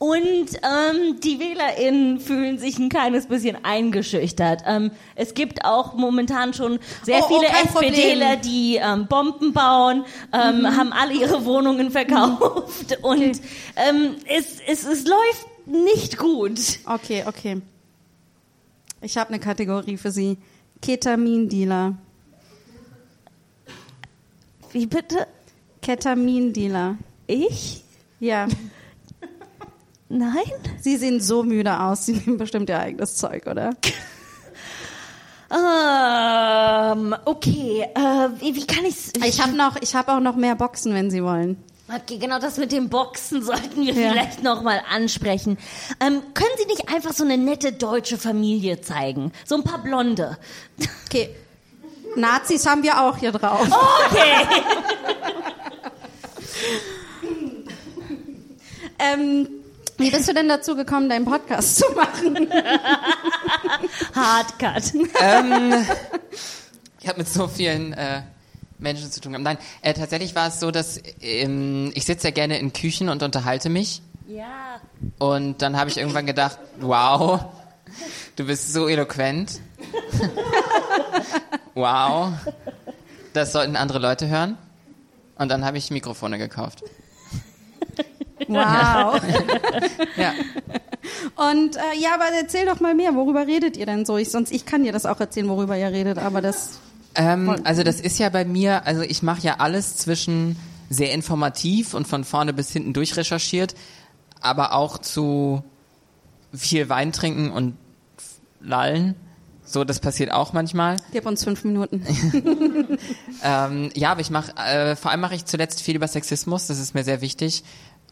Und ähm, die WählerInnen fühlen sich ein kleines bisschen eingeschüchtert. Ähm, es gibt auch momentan schon sehr Oh, oh, viele Problem. SPDler, die ähm, Bomben bauen, ähm, haben alle ihre Wohnungen verkauft und ähm, es, es, es läuft nicht gut. Okay, okay. Ich habe eine Kategorie für Sie. Ketamindealer. Wie bitte? Ketamindealer. Ich? Ja, Nein? Sie sehen so müde aus. Sie nehmen bestimmt Ihr eigenes Zeug, oder? *laughs* Ähm, okay, äh, wie, wie kann ich's? Ich habe noch, ich habe auch noch mehr Boxen, wenn Sie wollen. Okay, genau das mit den Boxen *laughs* sollten wir Ja. vielleicht noch mal ansprechen. Ähm, können Sie nicht einfach so eine nette deutsche Familie zeigen? So ein paar Blonde. *laughs* Okay. Nazis haben wir auch hier drauf. Okay. Ähm, wie bist du denn dazu gekommen, deinen Podcast zu machen? *laughs* Hardcut. Ich habe mit so vielen äh, Menschen zu tun haben. Nein, äh, tatsächlich war es so, dass ähm, ich sitze ja gerne in Küchen und unterhalte mich. Ja. Und dann habe ich irgendwann gedacht, wow, du bist so eloquent. *laughs* wow, das sollten andere Leute hören. Und dann habe ich Mikrofone gekauft. *laughs* Wow. Ja. Und äh, ja, aber erzähl doch mal mehr. Worüber redet ihr denn so? Ich, sonst ich kann dir das auch erzählen, worüber ihr redet, aber das. Ähm, also das ist ja bei mir, also ich mache ja alles zwischen sehr informativ und von vorne bis hinten durchrecherchiert, aber auch zu viel Wein trinken und lallen. So, das passiert auch manchmal. Gib uns fünf Minuten. *laughs* Ähm, ja, aber ich mache, äh, vor allem mache ich zuletzt viel über Sexismus, das ist mir sehr wichtig.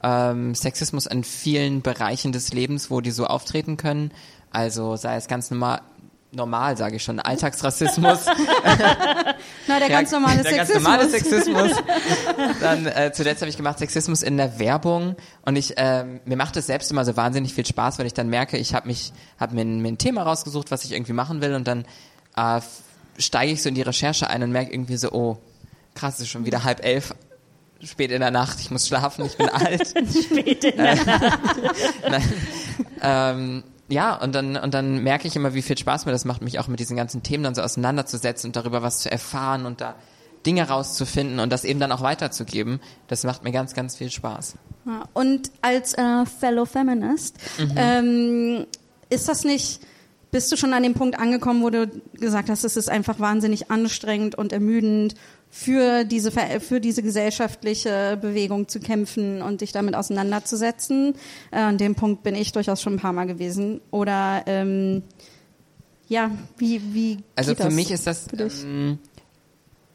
Ähm, Sexismus in vielen Bereichen des Lebens, wo die so auftreten können. Also sei es ganz normal, normal sage ich schon, Alltagsrassismus. *laughs* Na, der ganz normale der Sexismus. ganz normale Sexismus. *laughs* Dann äh, zuletzt habe ich gemacht Sexismus in der Werbung und ich ähm, mir macht es selbst immer so wahnsinnig viel Spaß, weil ich dann merke, ich habe mich habe mir, ein- mir ein Thema rausgesucht, was ich irgendwie machen will und dann äh, steige ich so in die Recherche ein und merke irgendwie so, oh krass, es ist schon wieder halb elf. Spät in der Nacht, ich muss schlafen, ich bin alt. *laughs* Spät in der Nacht. Ähm, ja, und dann, und dann merke ich immer, wie viel Spaß mir das macht, mich auch mit diesen ganzen Themen dann so auseinanderzusetzen und darüber was zu erfahren und da Dinge rauszufinden und das eben dann auch weiterzugeben. Das macht mir ganz, ganz viel Spaß. Ja, Und als äh, Fellow Feminist, Mhm. ähm, ist das nicht, bist du schon an dem Punkt angekommen, wo du gesagt hast, es ist einfach wahnsinnig anstrengend und ermüdend, für diese, für diese gesellschaftliche Bewegung zu kämpfen und dich damit auseinanderzusetzen? Äh, an dem Punkt bin ich durchaus schon ein paar Mal gewesen. Oder, ähm, ja, wie, wie Also für mich ist das, ähm,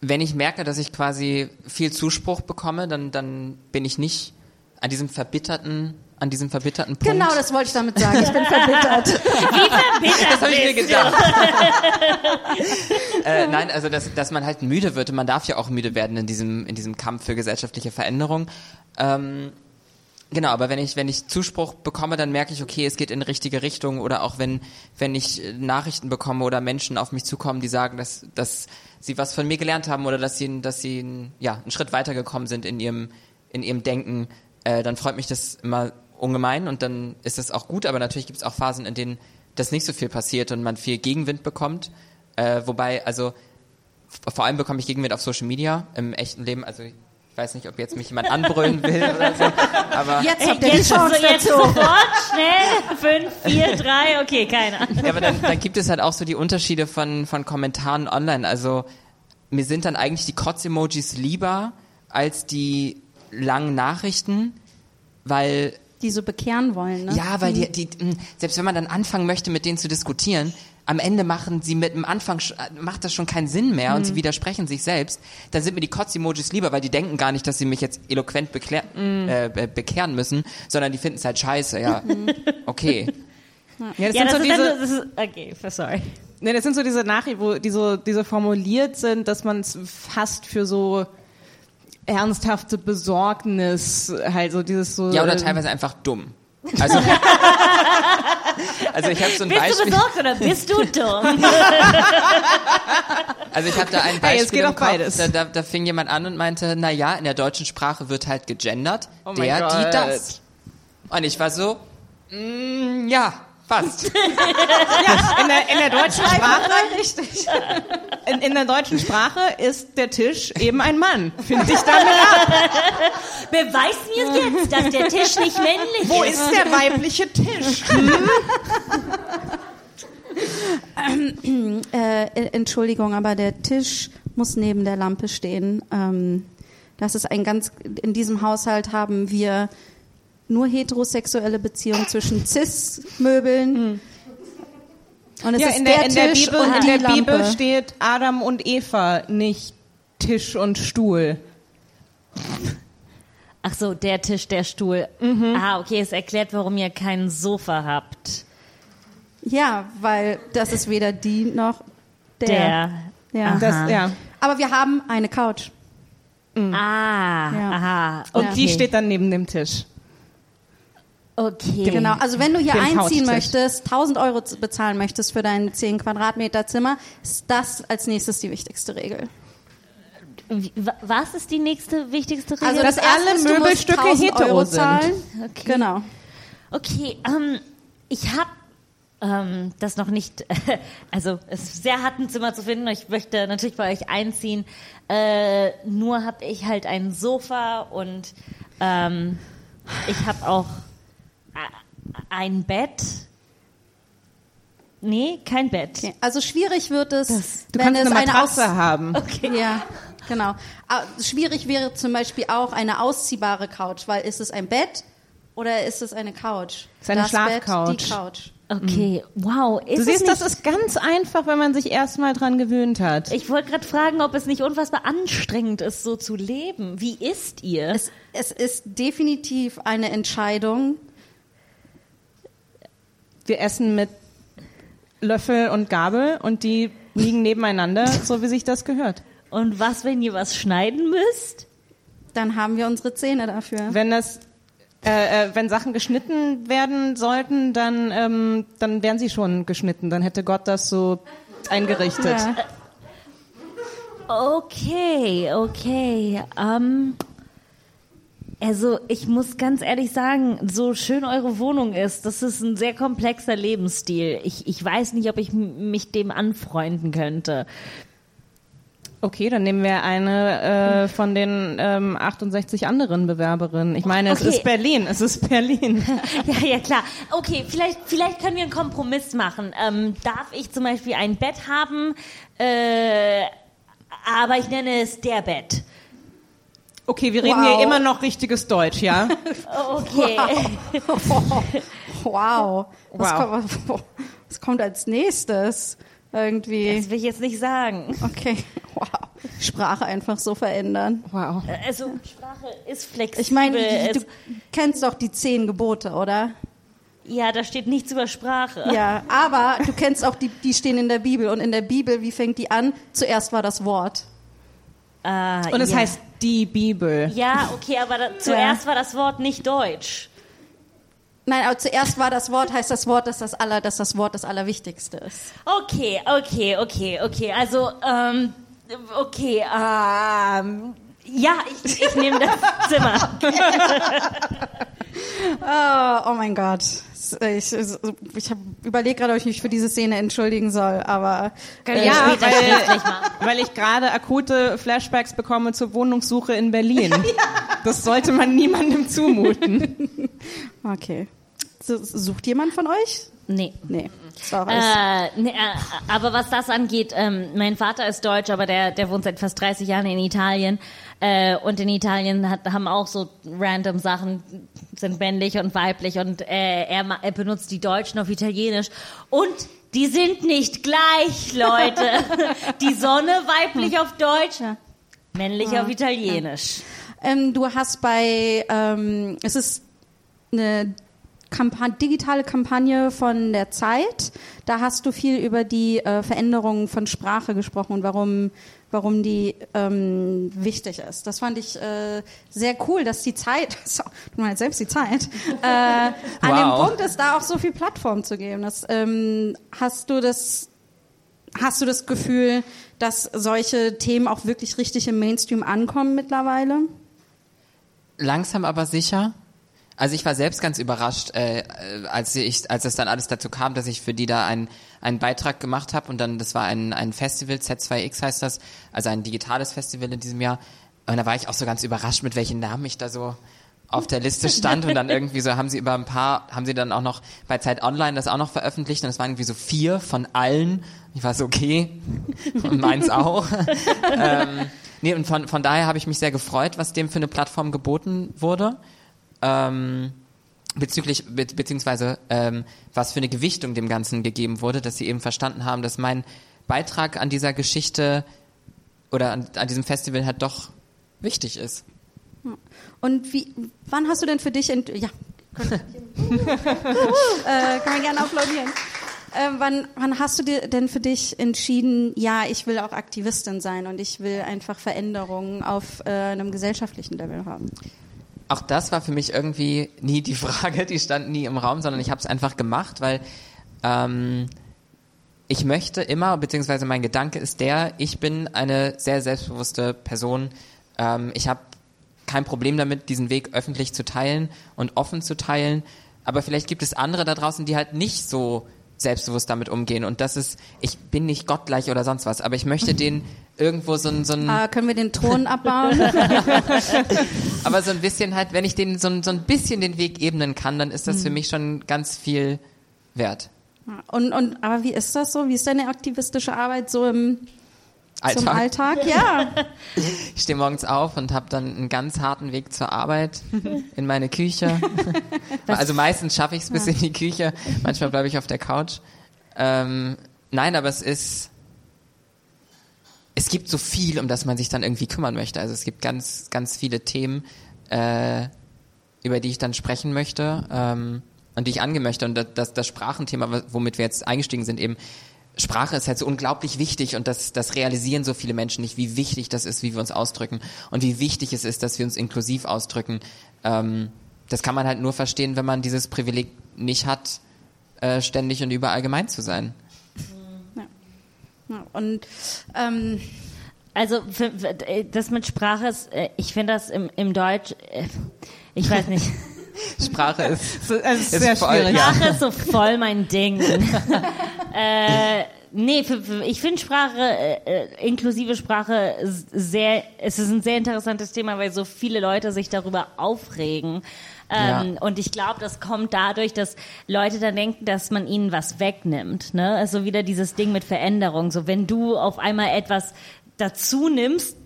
wenn ich merke, dass ich quasi viel Zuspruch bekomme, dann, dann bin ich nicht an diesem verbitterten, an diesem verbitterten Punkt. Genau, das wollte ich damit sagen. Ich bin verbittert. *laughs* das habe ich mir gedacht. äh, nein, also dass, dass man halt müde wird und man darf ja auch müde werden in diesem, in diesem Kampf für gesellschaftliche Veränderung. Ähm, genau, aber wenn ich, wenn ich Zuspruch bekomme, dann merke ich, okay, es geht in die richtige Richtung oder auch wenn, wenn ich äh, Nachrichten bekomme oder Menschen auf mich zukommen, die sagen, dass, dass sie was von mir gelernt haben oder dass sie, dass sie ja, einen Schritt weitergekommen sind in ihrem, in ihrem Denken, äh, dann freut mich das immer ungemein und dann ist das auch gut, aber natürlich gibt es auch Phasen, in denen das nicht so viel passiert und man viel Gegenwind bekommt. Äh, wobei, also vor allem bekomme ich Gegenwind auf Social Media im echten Leben. Also ich weiß nicht, ob jetzt mich jemand anbrüllen will oder so, aber Jetzt habt ihr die Jetzt, so, Chance jetzt dazu. sofort, schnell, fünf, vier, drei, okay, keiner. Ja, aber dann, dann gibt es halt auch so die Unterschiede von, von Kommentaren online. Also mir sind dann eigentlich die Kotz-Emojis lieber als die langen Nachrichten, weil Die so bekehren wollen, ne? ja, weil die, die mh, selbst wenn man dann anfangen möchte, mit denen zu diskutieren, am Ende machen sie mit dem Anfang äh, macht das schon keinen Sinn mehr und sie widersprechen sich selbst. Dann sind mir die Kotz-Emojis lieber, weil die denken gar nicht, dass sie mich jetzt eloquent beklär, äh, be- bekehren müssen, sondern die finden es halt scheiße. Ja, *laughs* okay. Ja, das Ja, sind das so diese, dann, das ist, okay, sorry. Nee, das sind so diese Nachrichten, wo die so, die so formuliert sind, dass man es fast für so ernsthafte Besorgnis, halt so dieses so. Ja, oder teilweise einfach dumm. Also, *laughs* also ich habe so ein Bist du Beispiel. besorgt oder bist du dumm? *laughs* Also ich habe da ein Hey, Beispiel es geht im auch Kopf, beides. Da, da, da fing jemand an und meinte, na ja, in der deutschen Sprache wird halt gegendert, Oh der, die, das. Und ich war so, mm, ja, fast. *laughs* in der, in der deutschen Sprache, richtig. *laughs* in, in der deutschen Sprache ist der Tisch eben ein Mann. Finde ich damit ab. Beweis mir jetzt, dass der Tisch nicht männlich Wo ist. ist der weibliche Tisch? Äh, äh, Entschuldigung, aber der Tisch muss neben der Lampe stehen. Ähm, das ist ein ganz, in diesem Haushalt haben wir nur heterosexuelle Beziehungen zwischen Cis-Möbeln. Und es Ja, ist in der, der in der, Tisch Bibel, und in die der Lampe. Bibel steht Adam und Eva, nicht Tisch und Stuhl. Ach so, der Tisch, der Stuhl. Ah, okay, es erklärt, warum ihr kein Sofa habt. Ja, weil das ist weder die noch der. Der. Ja. Das, ja. Aber wir haben eine Couch. Ah, Ja. aha. Und okay. die steht dann neben dem Tisch. Okay. Genau, also wenn du hier einziehen möchtest, 1000 Euro bezahlen möchtest für dein 10 Quadratmeter Zimmer, ist das als nächstes die wichtigste Regel. was ist die nächste wichtigste Regel? Also Dass das erste alle musst Möbelstücke 1000 hetero Euro sind. zahlen. Okay. Genau. Okay, ähm, ich habe ähm, das noch nicht, *laughs* also es ist sehr hart ein Zimmer zu finden. Ich möchte natürlich bei euch einziehen. Äh, nur habe ich halt ein Sofa und ähm, ich habe auch äh, ein Bett. Nee, kein Bett. Okay. Also schwierig wird es, Du wenn kannst es eine eine Aus Matratze haben. *laughs* Ja, genau. Ah, Schwierig wäre zum Beispiel auch eine ausziehbare Couch, weil ist es ein Bett oder ist es eine Couch? ist eine das Bett, Schlafcouch. die Couch. Okay, wow. Ist Du es siehst, nicht, das ist ganz einfach, wenn man sich erstmal dran gewöhnt hat. ich wollte gerade fragen, ob es nicht unfassbar anstrengend ist, so zu leben. Wie isst ihr? Es, es ist definitiv eine Entscheidung. Wir essen mit Löffel und Gabel und die liegen nebeneinander, so wie sich das gehört. Und was, wenn ihr was schneiden müsst? Dann haben wir unsere Zähne dafür. Wenn das äh, äh, wenn Sachen geschnitten werden sollten, dann, ähm, dann wären sie schon geschnitten. Dann hätte Gott das so eingerichtet. Ja. Okay, okay. Ähm, also ich muss ganz ehrlich sagen, so schön eure Wohnung ist, das ist ein sehr komplexer Lebensstil. Ich, ich weiß nicht, ob ich mich dem anfreunden könnte. Okay, dann nehmen wir eine äh, von den ähm, 68 anderen Bewerberinnen. Ich meine, es Okay. ist Berlin, es ist Berlin. *laughs* Ja, ja, klar. Okay, vielleicht, vielleicht können wir einen Kompromiss machen. Ähm, darf ich zum Beispiel ein Bett haben, äh, aber ich nenne es der Bett. Okay, wir reden Wow. hier immer noch richtiges Deutsch, ja? *laughs* Okay. *laughs* Wow. Was, Wow. Kommt, was kommt als nächstes? Irgendwie. Das will ich jetzt nicht sagen. Okay. Wow. Sprache einfach so verändern. Wow. Also Sprache ist flexibel. Ich meine, du es, kennst doch die zehn Gebote, oder? ja, da steht nichts über Sprache. Ja, *laughs* aber du kennst auch die, die stehen in der Bibel. Und in der Bibel, wie fängt die an? Zuerst war das Wort. Ah, Und es ja. heißt die Bibel. Ja, okay, aber da, zuerst war das Wort nicht Deutsch. Nein, aber zuerst war das Wort, heißt das Wort, dass das, aller, dass das Wort das Allerwichtigste ist. Okay, okay, okay, okay. Also, ähm, okay, ähm, ja, ich, ich nehme das Zimmer. *laughs* Oh, oh mein Gott. Ich, ich habe überlegt gerade, ob ich mich für diese Szene entschuldigen soll, aber Können Ja, weil-. Weil ich gerade akute Flashbacks bekomme zur Wohnungssuche in Berlin. *laughs* Das sollte man niemandem zumuten. *laughs* okay. Sucht jemand von euch? Nee. Nee. Das war auch alles. Äh, nee, äh, aber was das angeht, ähm, mein Vater ist deutsch, aber der, der wohnt seit fast 30 Jahren in Italien. Äh, und in Italien hat, haben auch so random Sachen, sind männlich und weiblich. Und äh, er, er benutzt die Deutschen auf Italienisch. Und die sind nicht gleich, Leute. *laughs* die Sonne weiblich auf Deutsch, männlich auf Italienisch. Ähm, du hast bei, ähm, es ist eine Kampa digitale Kampagne von der Zeit. Da hast du viel über die äh, Veränderungen von Sprache gesprochen und warum, warum die ähm, wichtig ist. Das fand ich äh, sehr cool, dass die Zeit, *laughs* so, du meinst selbst die Zeit, äh, an dem Wow. Punkt ist, da auch so viel Plattform zu geben. Das, ähm, hast du das Hast du das Gefühl, dass solche Themen auch wirklich richtig im Mainstream ankommen mittlerweile? Langsam aber sicher. Also ich war selbst ganz überrascht, äh, äh, als ich, als es dann alles dazu kam, dass ich für die da einen, einen Beitrag gemacht habe und dann, das war ein, ein Festival, Z2X heißt das, also ein digitales Festival in diesem Jahr. Und da war ich auch so ganz überrascht, mit welchen Namen ich da so auf der Liste stand und dann irgendwie so haben sie über ein paar, haben sie dann auch noch bei Zeit Online das auch noch veröffentlicht und es waren irgendwie so vier von allen. Ich war so, okay, und meins auch. *laughs* ähm, nee, und von, von daher habe ich mich sehr gefreut, was dem für eine Plattform geboten wurde. Ähm, bezüglich, be beziehungsweise ähm, was für eine Gewichtung dem Ganzen gegeben wurde, dass sie eben verstanden haben, dass mein Beitrag an dieser Geschichte oder an, an diesem Festival halt doch wichtig ist. Und wie, wann hast du denn für dich, ja, *laughs* äh, kann man gerne applaudieren. Äh, wann, wann hast du dir denn für dich entschieden, ja, ich will auch Aktivistin sein und ich will einfach Veränderungen auf äh, einem gesellschaftlichen Level haben? Auch das war für mich irgendwie nie die *laughs* Frage, die stand nie im Raum, sondern ich habe es einfach gemacht, weil ähm, ich möchte immer, beziehungsweise mein Gedanke ist der, ich bin eine sehr selbstbewusste Person. Ähm, ich habe kein Problem damit, diesen Weg öffentlich zu teilen und offen zu teilen. Aber vielleicht gibt es andere da draußen, die halt nicht so selbstbewusst damit umgehen. Und das ist, ich bin nicht gottgleich oder sonst was, aber ich möchte denen irgendwo so ein, so ein Äh, können wir den Ton abbauen? *laughs* aber so ein bisschen halt, wenn ich denen so ein, so ein bisschen den Weg ebnen kann, dann ist das für mich schon ganz viel wert. und, und, aber wie ist das so? Wie ist deine aktivistische Arbeit so im, zum Alltag. Alltag? *laughs* Ja. Ich stehe morgens auf und habe dann einen ganz harten Weg zur Arbeit *laughs* in meine Küche. also meistens schaffe ich es bis in die Küche, manchmal bleibe ich auf der Couch. Ähm, nein, aber es ist, es gibt so viel, um das man sich dann irgendwie kümmern möchte. Also es gibt ganz, ganz viele Themen, äh, über die ich dann sprechen möchte ähm, und die ich angehen möchte. Und das, das, das Sprachenthema, womit wir jetzt eingestiegen sind, eben Sprache ist halt so unglaublich wichtig und das, das realisieren so viele Menschen nicht, wie wichtig das ist, wie wir uns ausdrücken und wie wichtig es ist, dass wir uns inklusiv ausdrücken. Ähm, das kann man halt nur verstehen, wenn man dieses Privileg nicht hat, äh, ständig und überall gemeint zu sein. Ja, Und ähm, Also für, für, das mit Sprache ist, äh, ich finde das im, im Deutsch, äh, ich weiß nicht. *laughs* *laughs* Sprache ist, So, also ist Ist sehr voll- schwierig. ja. Sprache ist so voll mein Ding. *laughs* äh, nee, für, für, ich finde Sprache, äh, äh, inklusive Sprache sehr, es ist ein sehr interessantes Thema, weil so viele Leute sich darüber aufregen. Ähm, Ja. Und ich glaube, das kommt dadurch, dass Leute dann denken, dass man ihnen was wegnimmt. Ne? Also wieder dieses Ding mit Veränderung. So, wenn du auf einmal etwas dazu nimmst,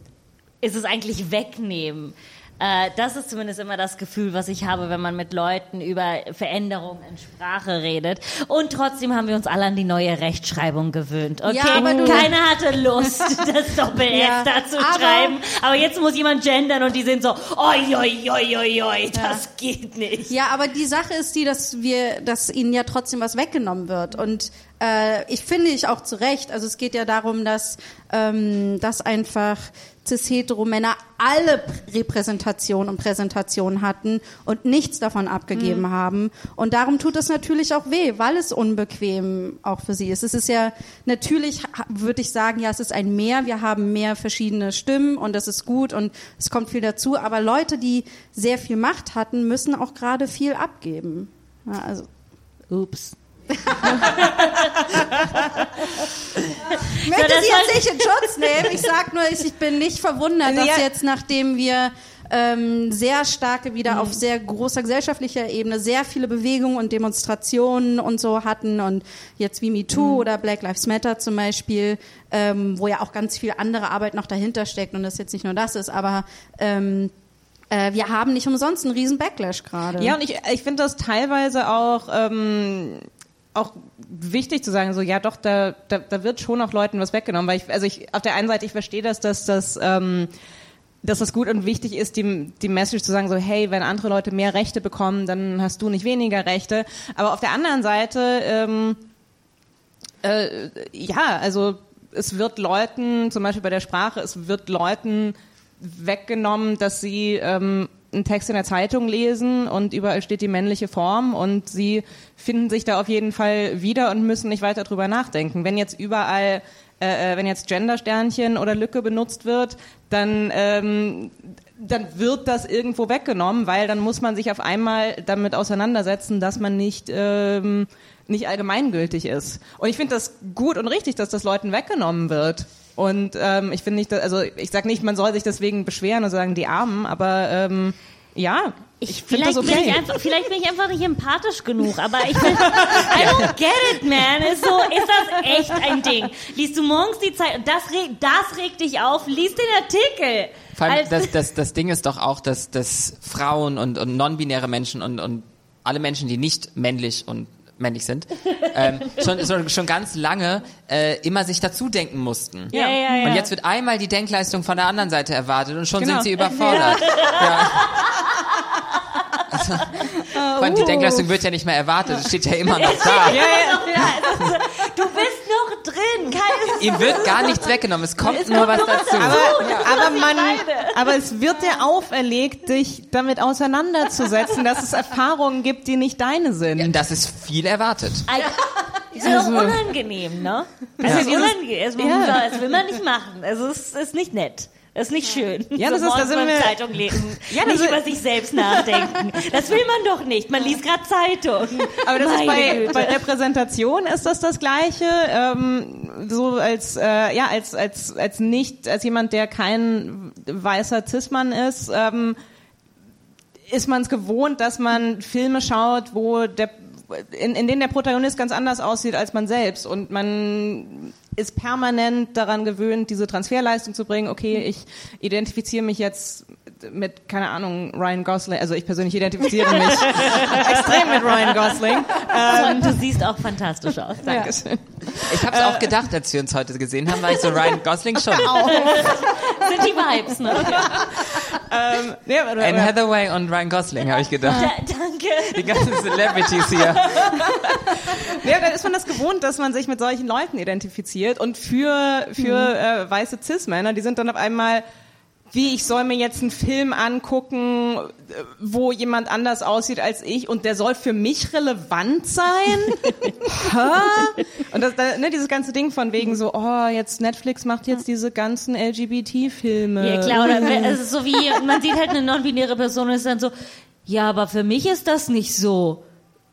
ist es eigentlich wegnehmen. Äh, das ist zumindest immer das Gefühl, was ich habe, wenn man mit Leuten über Veränderungen in Sprache redet. Und trotzdem haben wir uns alle an die neue Rechtschreibung gewöhnt. Okay, Ja, aber du- keiner hatte Lust, *laughs* das Doppel-S Ja, da zu aber- schreiben. Aber jetzt muss jemand gendern und die sind so, oi, oi, oi, oi, oi, das geht nicht. Ja, aber die Sache ist die, dass wir, dass ihnen ja trotzdem was weggenommen wird. Und äh, ich finde ich auch zu Recht. Also es geht ja darum, dass, ähm, dass einfach cis-hetero-Männer alle Repräsentation und Präsentation hatten und nichts davon abgegeben haben. Und darum tut es natürlich auch weh, weil es unbequem auch für sie ist. Es ist ja natürlich, würde ich sagen, ja, es ist ein Mehr. Wir haben mehr verschiedene Stimmen und das ist gut und es kommt viel dazu. Aber Leute, die sehr viel Macht hatten, müssen auch gerade viel abgeben. Ja, also Ups. Möchte das sie jetzt nicht in Schutz nehmen. Ich sag nur, ich, ich bin nicht verwundert, dass Ja. jetzt, nachdem wir ähm, sehr starke wieder auf sehr großer gesellschaftlicher Ebene sehr viele Bewegungen und Demonstrationen und so hatten und jetzt wie MeToo oder Black Lives Matter zum Beispiel, ähm, wo ja auch ganz viel andere Arbeit noch dahinter steckt und das jetzt nicht nur das ist, aber ähm, äh, wir haben nicht umsonst einen riesen Backlash gerade. Ja, und ich, ich finde das teilweise auch, ähm, auch wichtig zu sagen, so ja doch, da, da, da wird schon auch Leuten was weggenommen, weil ich, also ich auf der einen Seite, ich verstehe das, dass das ähm, dass das gut und wichtig ist, die, die Message zu sagen, so hey, wenn andere Leute mehr Rechte bekommen, dann hast du nicht weniger Rechte. Aber auf der anderen Seite, ähm, äh, ja, also es wird Leuten, zum Beispiel bei der Sprache, es wird Leuten weggenommen, dass sie ähm, einen Text in der Zeitung lesen und überall steht die männliche Form und sie finden sich da auf jeden Fall wieder und müssen nicht weiter drüber nachdenken. Wenn jetzt überall, äh, äh, wenn jetzt Gendersternchen oder Lücke benutzt wird, dann ähm, dann wird das irgendwo weggenommen, weil dann muss man sich auf einmal damit auseinandersetzen, dass man nicht ähm, nicht allgemeingültig ist. Und ich finde das gut und richtig, dass das Leuten weggenommen wird. Und ähm, ich finde nicht, dass, also ich sage nicht, man soll sich deswegen beschweren und sagen, die Armen, aber ähm, ja, ich, finde vielleicht, das bin okay. ich einfach, vielleicht bin ich einfach nicht empathisch genug, aber ich *laughs* bin, I don't get it, man. Ist so, ist das echt ein Ding? Liest du morgens die Zeit, das, reg, das regt dich auf, lies den Artikel. Vor allem, Als- das, das, das Ding ist doch auch, dass, dass Frauen und, und non-binäre Menschen und, und alle Menschen, die nicht männlich und männlich sind, ähm, schon, schon, schon ganz lange äh, immer sich dazu denken mussten. ja, ja, ja. Und jetzt wird einmal die Denkleistung von der anderen Seite erwartet und schon Genau. sind sie überfordert. *laughs* Ja. *laughs* Also, *laughs* vor allem die Denkleistung wird ja nicht mehr erwartet, es steht ja immer noch *laughs* da. du bist noch drin. Keine Ihm wird gar nichts weggenommen, es kommt nur was dazu. aber man, aber es wird dir auferlegt, dich damit auseinanderzusetzen, dass es Erfahrungen gibt, die nicht deine sind. Ja, das ist viel erwartet. I, ist ja auch unangenehm, ne? Es Ja. ist unangenehm. Das, Ja. man- das will man nicht machen. Also es ist nicht nett. Das ist nicht schön. Ja, das so ist- da sind wir- Zeitung lesen. *laughs* Ja, das nicht ist- über sich selbst nachdenken. Das will man doch nicht. Man liest gerade Zeitung. Aber das ist bei, bei Repräsentation ist das das Gleiche. Ähm, so als äh, ja als als als nicht als jemand, der kein weißer Cis-Mann ist, ähm, ist man es gewohnt, dass man Filme schaut, wo der in, in denen der Protagonist ganz anders aussieht als man selbst und man ist permanent daran gewöhnt, diese Transferleistung zu bringen. Okay, ich identifiziere mich jetzt mit, keine Ahnung, Ryan Gosling. Also ich persönlich identifiziere mich *laughs* extrem mit Ryan Gosling. Und du siehst auch fantastisch aus. Dankeschön. Ich habe es auch gedacht, als wir uns heute gesehen haben, war ich so Ryan Gosling schon. *laughs* Sind die Vibes, ne? Ähm, ja, oder, Anne oder, Hathaway und Ryan Gosling, habe ich gedacht. Da, danke. Die ganzen Celebrities hier. *laughs* ja, dann ist man das gewohnt, dass man sich mit solchen Leuten identifiziert. Und für, für äh, weiße Cis-Männer, die sind dann auf einmal wie ich soll mir jetzt einen Film angucken, äh, wo jemand anders aussieht als ich und der soll für mich relevant sein? *laughs* Hä? Und das, da, ne, dieses ganze Ding von wegen so, oh, jetzt Netflix macht jetzt diese ganzen LGBT-Filme. Ja, klar, oder ist *laughs* so wie, man sieht halt eine non-binäre Person und ist dann so, ja, aber für mich ist das nicht so.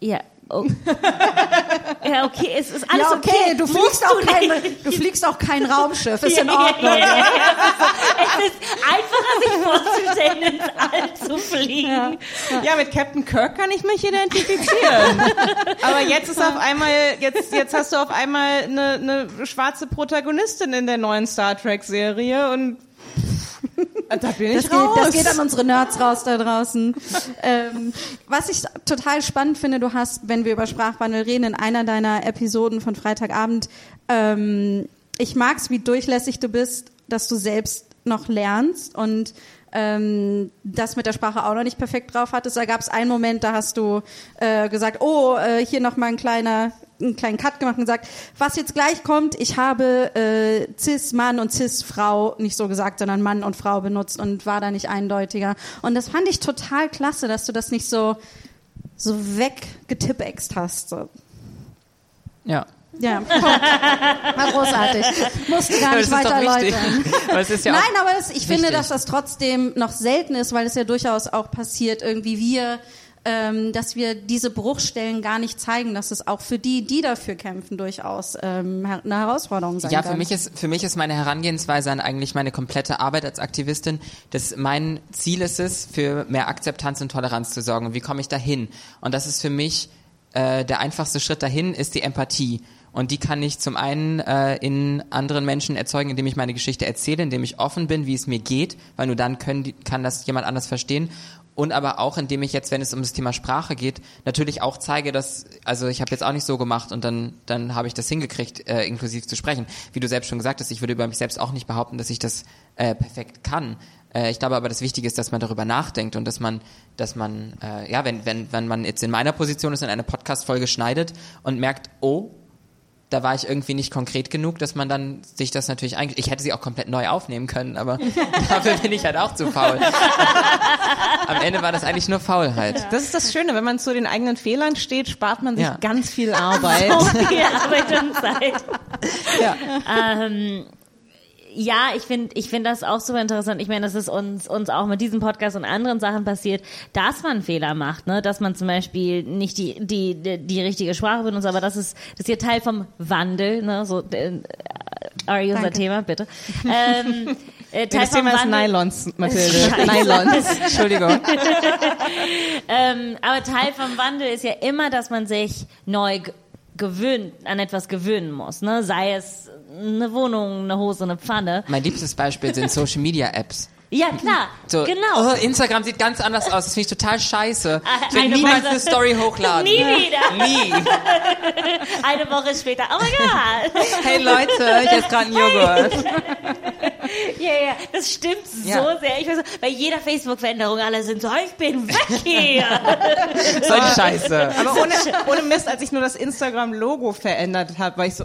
Ja, oh. *laughs* ja okay, es ist alles ja, okay, du Musst fliegst, auch du kein, nicht. du fliegst auch kein Raumschiff, ist *laughs* Ja, in Ordnung. ja, ja, ja. Es ist einfacher, sich vorzustellen, ins All zu fliegen. Ja, mit Captain Kirk kann ich mich identifizieren. *laughs* Aber jetzt ist auf einmal, jetzt, jetzt hast du auf einmal eine, eine schwarze Protagonistin in der neuen Star Trek Serie und da bin ich Das geht, raus. das geht an unsere Nerds raus da draußen. *laughs* ähm, was ich total spannend finde, du hast, wenn wir über Sprachwandel reden, in einer deiner Episoden von Freitagabend, ähm, ich mag's, wie durchlässig du bist, dass du selbst noch lernst und ähm, das mit der Sprache auch noch nicht perfekt drauf hattest. Da gab es einen Moment, da hast du äh, gesagt, oh, äh, hier noch mal ein kleiner einen kleinen Cut gemacht und gesagt, was jetzt gleich kommt, ich habe äh, Cis-Mann und Cis-Frau nicht so gesagt, sondern Mann und Frau benutzt und war da nicht eindeutiger. Und das fand ich total klasse, dass du das nicht so, so weggetippext hast. So. Ja. Ja, war großartig. Musste gar nicht das weiter erläutern. Ja Nein, aber es, ich finde, wichtig. dass das trotzdem noch selten ist, weil es ja durchaus auch passiert, irgendwie wir, ähm, dass wir diese Bruchstellen gar nicht zeigen, dass es auch für die, die dafür kämpfen, durchaus ähm, eine Herausforderung sein Ja, kann. für mich ist für mich ist meine Herangehensweise an eigentlich meine komplette Arbeit als Aktivistin, dass mein Ziel ist es, für mehr Akzeptanz und Toleranz zu sorgen. Und wie komme ich dahin? Und das ist für mich äh, der einfachste Schritt dahin ist die Empathie. Und die kann ich zum einen äh, in anderen Menschen erzeugen, indem ich meine Geschichte erzähle, indem ich offen bin, wie es mir geht, weil nur dann können kann das jemand anders verstehen. Und aber auch, indem ich jetzt, wenn es um das Thema Sprache geht, natürlich auch zeige, dass, also ich habe jetzt auch nicht so gemacht und dann, dann habe ich das hingekriegt, äh, inklusiv zu sprechen. Wie du selbst schon gesagt hast, ich würde über mich selbst auch nicht behaupten, dass ich das äh, perfekt kann. Äh, ich glaube aber, das Wichtige ist, dass man darüber nachdenkt und dass man, dass man, äh, ja, wenn, wenn, wenn man jetzt in meiner Position ist und eine Podcast-Folge schneidet und merkt, oh, da war ich irgendwie nicht konkret genug, dass man dann sich das natürlich eigentlich, ich hätte sie auch komplett neu aufnehmen können, aber *laughs* dafür bin ich halt auch zu faul. *laughs* Am Ende war das eigentlich nur Faulheit. Das ist das Schöne, wenn man zu den eigenen Fehlern steht, spart man sich Ja. ganz viel *laughs* Arbeit. So viel Arbeit und Zeit. Ja. Ähm, ja, ich finde ich finde das auch super interessant. Ich meine, das ist uns, uns auch mit diesem Podcast und anderen Sachen passiert, dass man Fehler macht, ne? dass man zum Beispiel nicht die, die, die, die richtige Sprache benutzt, aber das ist, das ist ja Teil vom Wandel. Ne? So, äh, Ari, unser Danke. Thema, bitte. Ähm, *laughs* äh, Teil Das vom Thema ist Nylons, Mathilde. *laughs* Nylons. Entschuldigung. *laughs* Ähm, aber Teil vom Wandel ist ja immer, dass man sich neu gewöhnt, an etwas gewöhnen muss. Ne? Sei es eine Wohnung, eine Hose, eine Pfanne. Mein liebstes Beispiel sind Social Media Apps. Ja, klar. So, genau. Oh, Instagram sieht ganz anders aus. Das finde ich total scheiße. Ich will Eine niemals Woche- eine Story hochladen. Nie wieder. *laughs* Nie. *laughs* Eine Woche später. Oh mein Gott. *laughs* Hey Leute, ich esse gerade einen Joghurt. Ja, ja, das stimmt Ja. so sehr. Ich weiß, bei jeder Facebook-Veränderung alle sind so, ich bin weg hier. So eine Scheiße. Aber ohne, ohne Mist, als ich nur das Instagram-Logo verändert habe, war ich so,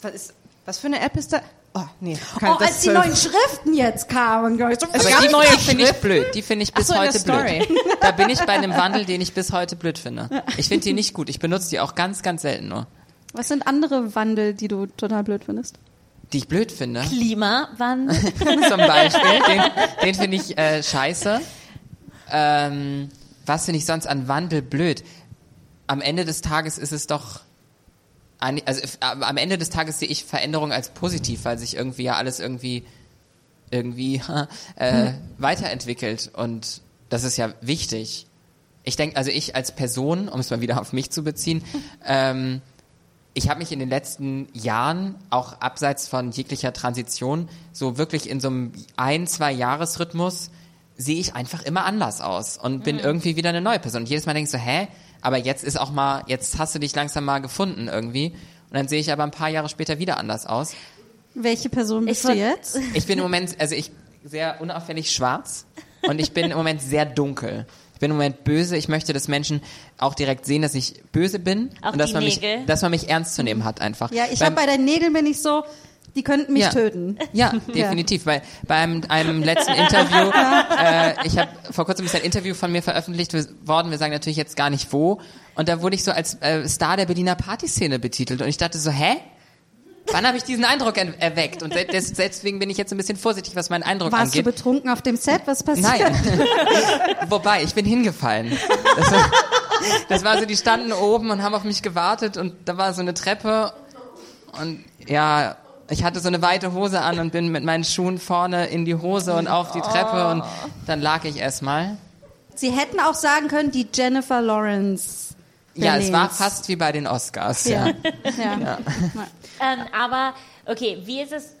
was, ist, was für eine App ist da? Oh, nee. Kann, oh, das als die neuen Schriften jetzt kamen, glaub ich, so, gab die, neue finde ich blöd. Die finde ich bis so, heute blöd. Da bin ich bei einem Wandel, den ich bis heute blöd finde. Ich finde die nicht gut. Ich benutze die auch ganz, ganz selten nur. Was sind andere Wandel, die du total blöd findest? Die ich blöd finde. Klimawandel. *laughs* zum Beispiel. Den, den finde ich äh, scheiße. Ähm, was finde ich sonst an Wandel blöd? Am Ende des Tages ist es doch. Also am Ende des Tages sehe ich Veränderung als positiv, weil sich irgendwie ja alles irgendwie irgendwie *laughs* äh, weiterentwickelt und das ist ja wichtig. Ich denke, also ich als Person, um es mal wieder auf mich zu beziehen, *laughs* ähm, ich habe mich in den letzten Jahren, auch abseits von jeglicher Transition, so wirklich in so einem ein, zwei Jahresrhythmus, sehe ich einfach immer anders aus und bin irgendwie wieder eine neue Person. Und jedes Mal denke ich so, hä? Aber jetzt ist auch mal, jetzt hast du dich langsam mal gefunden irgendwie. Und dann sehe ich aber ein paar Jahre später wieder anders aus. Welche Person bist Ich du jetzt? *laughs* Ich bin im Moment, also ich sehr unauffällig schwarz und ich bin im Moment sehr dunkel. Ich bin im Moment böse. Ich möchte, dass Menschen auch direkt sehen, dass ich böse bin Auch und dass die man mich, Nägel? dass man mich ernst zu nehmen hat einfach. Ja, ich habe bei deinen Nägeln bin ich so, die könnten mich Ja. töten. Ja, *laughs* definitiv. Weil beim einem letzten Interview, *laughs* äh, ich habe vor kurzem ist ein Interview von mir veröffentlicht worden. Wir sagen natürlich jetzt gar nicht wo. Und da wurde ich so als äh, Star der Berliner Partyszene betitelt. Und ich dachte so, hä? Wann habe ich diesen Eindruck er erweckt? Und deswegen bin ich jetzt ein bisschen vorsichtig, was meinen Eindruck Warst du angeht. betrunken auf dem Set? Was passiert? Nein. *laughs* Wobei, ich bin hingefallen. Das war, das war so, die standen oben und haben auf mich gewartet und da war so eine Treppe und ja, ich hatte so eine weite Hose an und bin mit meinen Schuhen vorne in die Hose und auf die Treppe und dann lag ich erstmal. Sie hätten auch sagen können, die Jennifer Lawrence. Ja, es war fast wie bei den Oscars. *laughs* Ja. Ja. ja. Ähm, aber, okay, wie ist es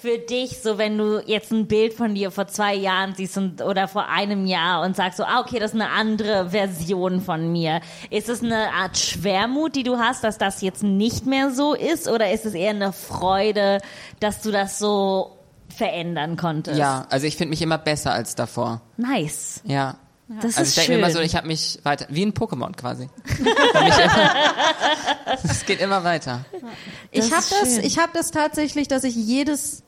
für dich so, wenn du jetzt ein Bild von dir vor zwei Jahren siehst und, oder vor einem Jahr und sagst so, ah, okay, das ist eine andere Version von mir. Ist es eine Art Schwermut, die du hast, dass das jetzt nicht mehr so ist? Oder ist es eher eine Freude, dass du das so verändern konntest? ja, also ich finde mich immer besser als davor. Nice. Ja. Das Also ist ich denke schön. mir immer so, ich habe mich weiter, wie ein Pokémon quasi. Mich immer- *laughs* Es geht immer weiter. Ich Das habe ist das, ich habe das tatsächlich, dass ich jedes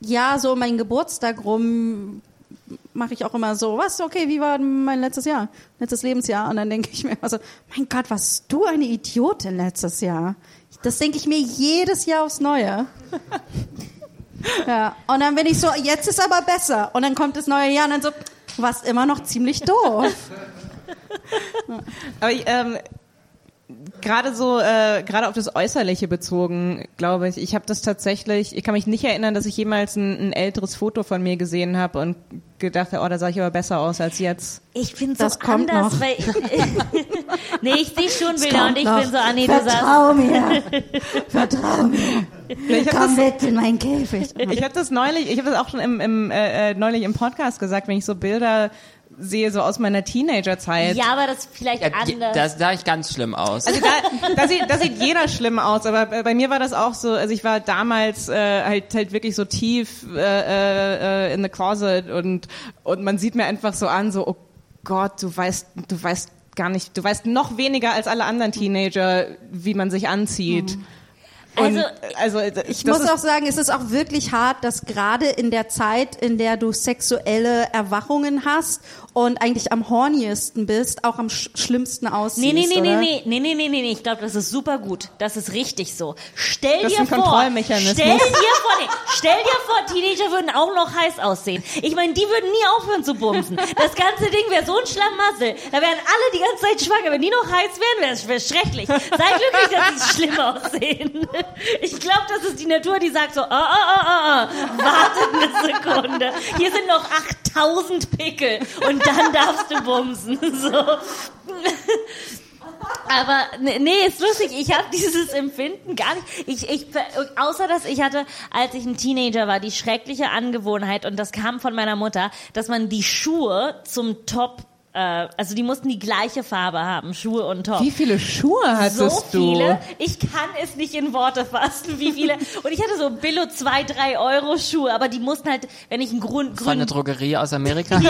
Jahr so meinen Geburtstag rum mache ich auch immer so, was, okay, wie war mein letztes Jahr, letztes Lebensjahr? Und dann denke ich mir also, mein Gott, was du eine Idiotin letztes Jahr. Das denke ich mir jedes Jahr aufs Neue. *laughs* Ja, und dann bin ich so, jetzt ist aber besser. Und dann kommt das neue Jahr und dann so, warst immer noch ziemlich doof. Aber ich, ähm, gerade so, äh, gerade auf das Äußerliche bezogen, glaube ich, ich habe das tatsächlich, ich kann mich nicht erinnern, dass ich jemals ein, ein älteres Foto von mir gesehen habe und gedacht habe, oh, da sah ich aber besser aus als jetzt. Ich bin so Das kommt anders, noch. weil ich, *laughs* nee, ich sehe schon Bilder und ich bin so, ah nee, du Vertrau mir. *laughs* Vertrau mir. Komm mit in meinen Käfig. Ich habe das neulich, ich habe das auch schon im, im äh, äh, neulich im Podcast gesagt, wenn ich so Bilder sehe, so aus meiner Teenagerzeit. ja, aber das ist vielleicht Ja, anders. das sah ich ganz schlimm aus. Also da, da, *laughs* sieht, da sieht jeder schlimm aus, aber bei bei mir war das auch so, also ich war damals äh, halt halt wirklich so tief äh, äh, in the closet und und man sieht mir einfach so an, so oh Gott, du weißt, du weißt gar nicht, du weißt noch weniger als alle anderen Teenager, wie man sich anzieht. Und, Also, also Ich muss auch sagen, es ist auch wirklich hart, dass gerade in der Zeit, in der du sexuelle Erwachungen hast und eigentlich am horniesten bist, auch am sch schlimmsten aussiehst. Nee, nee, nee, nee, oder? nee, nee, nee, nee, nee, nee, ich glaube, das ist super gut. Das ist richtig so. Stell Das dir vor, stell dir vor, nee, stell dir vor, Teenager würden auch noch heiß aussehen. Ich meine, die würden nie aufhören zu bumsen. Das ganze Ding wäre so ein Schlamassel. Da wären alle die ganze Zeit schwanger. Wenn die noch heiß wären, wäre es schrecklich. Sei glücklich, dass sie schlimm aussehen. Ich glaube, das ist die Natur, die sagt so, ah, ah, ah, ah, ah, wartet eine Sekunde. Hier sind noch 8000 Pickel und dann darfst du bumsen. *laughs* So. Aber ne- nee, ist lustig. Ich habe dieses Empfinden gar nicht. Ich, ich, außer dass ich hatte, als ich ein Teenager war, die schreckliche Angewohnheit und das kam von meiner Mutter, dass man die Schuhe zum Top, äh, also die mussten die gleiche Farbe haben, Schuhe und Top. wie viele Schuhe hattest so du? viele. Ich kann es nicht in Worte fassen, wie viele. Und ich hatte so Billo zwei, drei Euro Schuhe, aber die mussten halt, wenn ich einen Grund, Von einer Drogerie aus Amerika.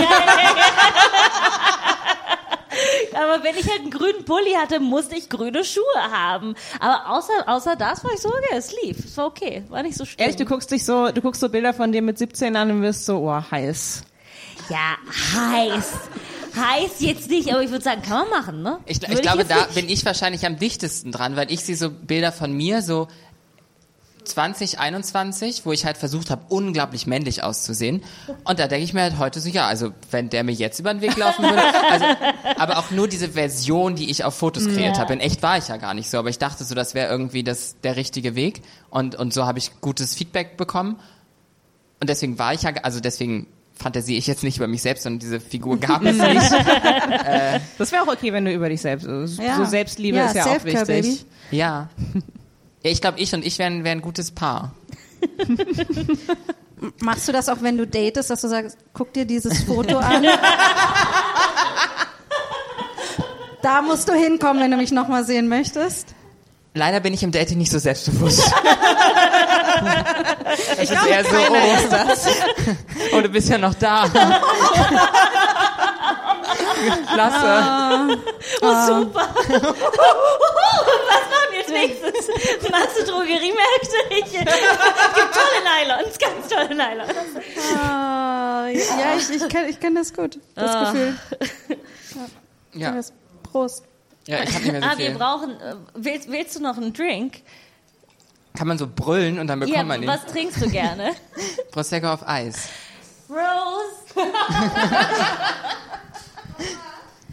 Aber wenn ich halt einen grünen Pulli hatte, musste ich grüne Schuhe haben. Aber außer, außer das war ich so, okay, es lief. Es war okay. War nicht so schlimm. Ehrlich, du guckst dich so, du guckst so Bilder von dir mit 17 an und wirst so, oh, heiß. Ja, heiß. Heißt jetzt nicht, aber ich würde sagen, kann man machen, ne? Ich, ich glaube, jetzt da nicht- bin ich wahrscheinlich am dichtesten dran, weil ich sehe so Bilder von mir, so 2021, wo ich halt versucht habe, unglaublich männlich auszusehen. Und da denke ich mir halt heute so, ja, also wenn der mir jetzt über den Weg laufen würde, also, aber auch nur diese Version, die ich auf Fotos kreiert Ja. habe. In echt war ich ja gar nicht so, aber ich dachte so, das wäre irgendwie das, der richtige Weg. Und, und so habe ich gutes Feedback bekommen. Und deswegen war ich ja, also deswegen fantasiere ich jetzt nicht über mich selbst, sondern diese Figur gab es nicht. *laughs* Das wäre auch okay, wenn du über dich selbst. So Ja. Selbstliebe Ja, ist ja auch wichtig. Baby. Ja. Ja, ich glaube, ich und ich wären wär ein gutes Paar. *laughs* Machst du das auch, wenn du datest, dass du sagst, guck dir dieses Foto *laughs* an? da musst du hinkommen, wenn du mich nochmal sehen möchtest. Leider bin ich im Dating nicht so selbstbewusst. *laughs* Es ist eher so, oh, oh, du bist ja noch da. Klasse. Oh, super. *laughs* Was machen wir jetzt nächstes? Machst du Drogeriemärkte? Ich, es gibt tolle Nylons, ganz tolle Nylons. Ah, ja, ich, ich kenne ich kenn das gut, das Ah. Gefühl. Ja, Das- Prost. ja ich habe nicht mehr so Ah, wir viel. brauchen, äh, willst, willst du noch einen Drink? Kann man so brüllen und dann bekommt Ja, man ihn. was trinkst du gerne? Prosecco auf Eis. Rose. *laughs*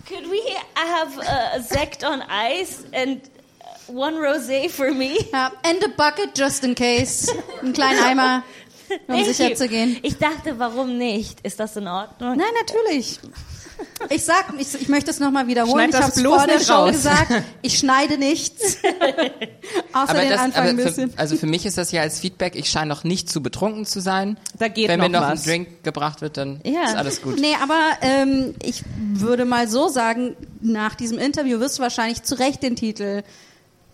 Could we have a sect on ice and one rosé for me? Ja, and a bucket just in case. Einen kleinen Eimer, um Thank sicher you. zu gehen. Ich dachte, warum nicht? Ist das in Ordnung? Nein, natürlich. Ich sag, ich, ich möchte es nochmal wiederholen. Schneid ich das habe es bloß vor der Show raus. gesagt. Ich schneide nichts. *laughs* Außer den Anfang ein für, bisschen. also für mich ist das ja als Feedback, ich scheine noch nicht zu betrunken zu sein. Da geht Wenn noch mir noch was. ein Drink gebracht wird, dann Ja. ist alles gut. Nee, aber ähm, ich würde mal so sagen, nach diesem Interview wirst du wahrscheinlich zu Recht den Titel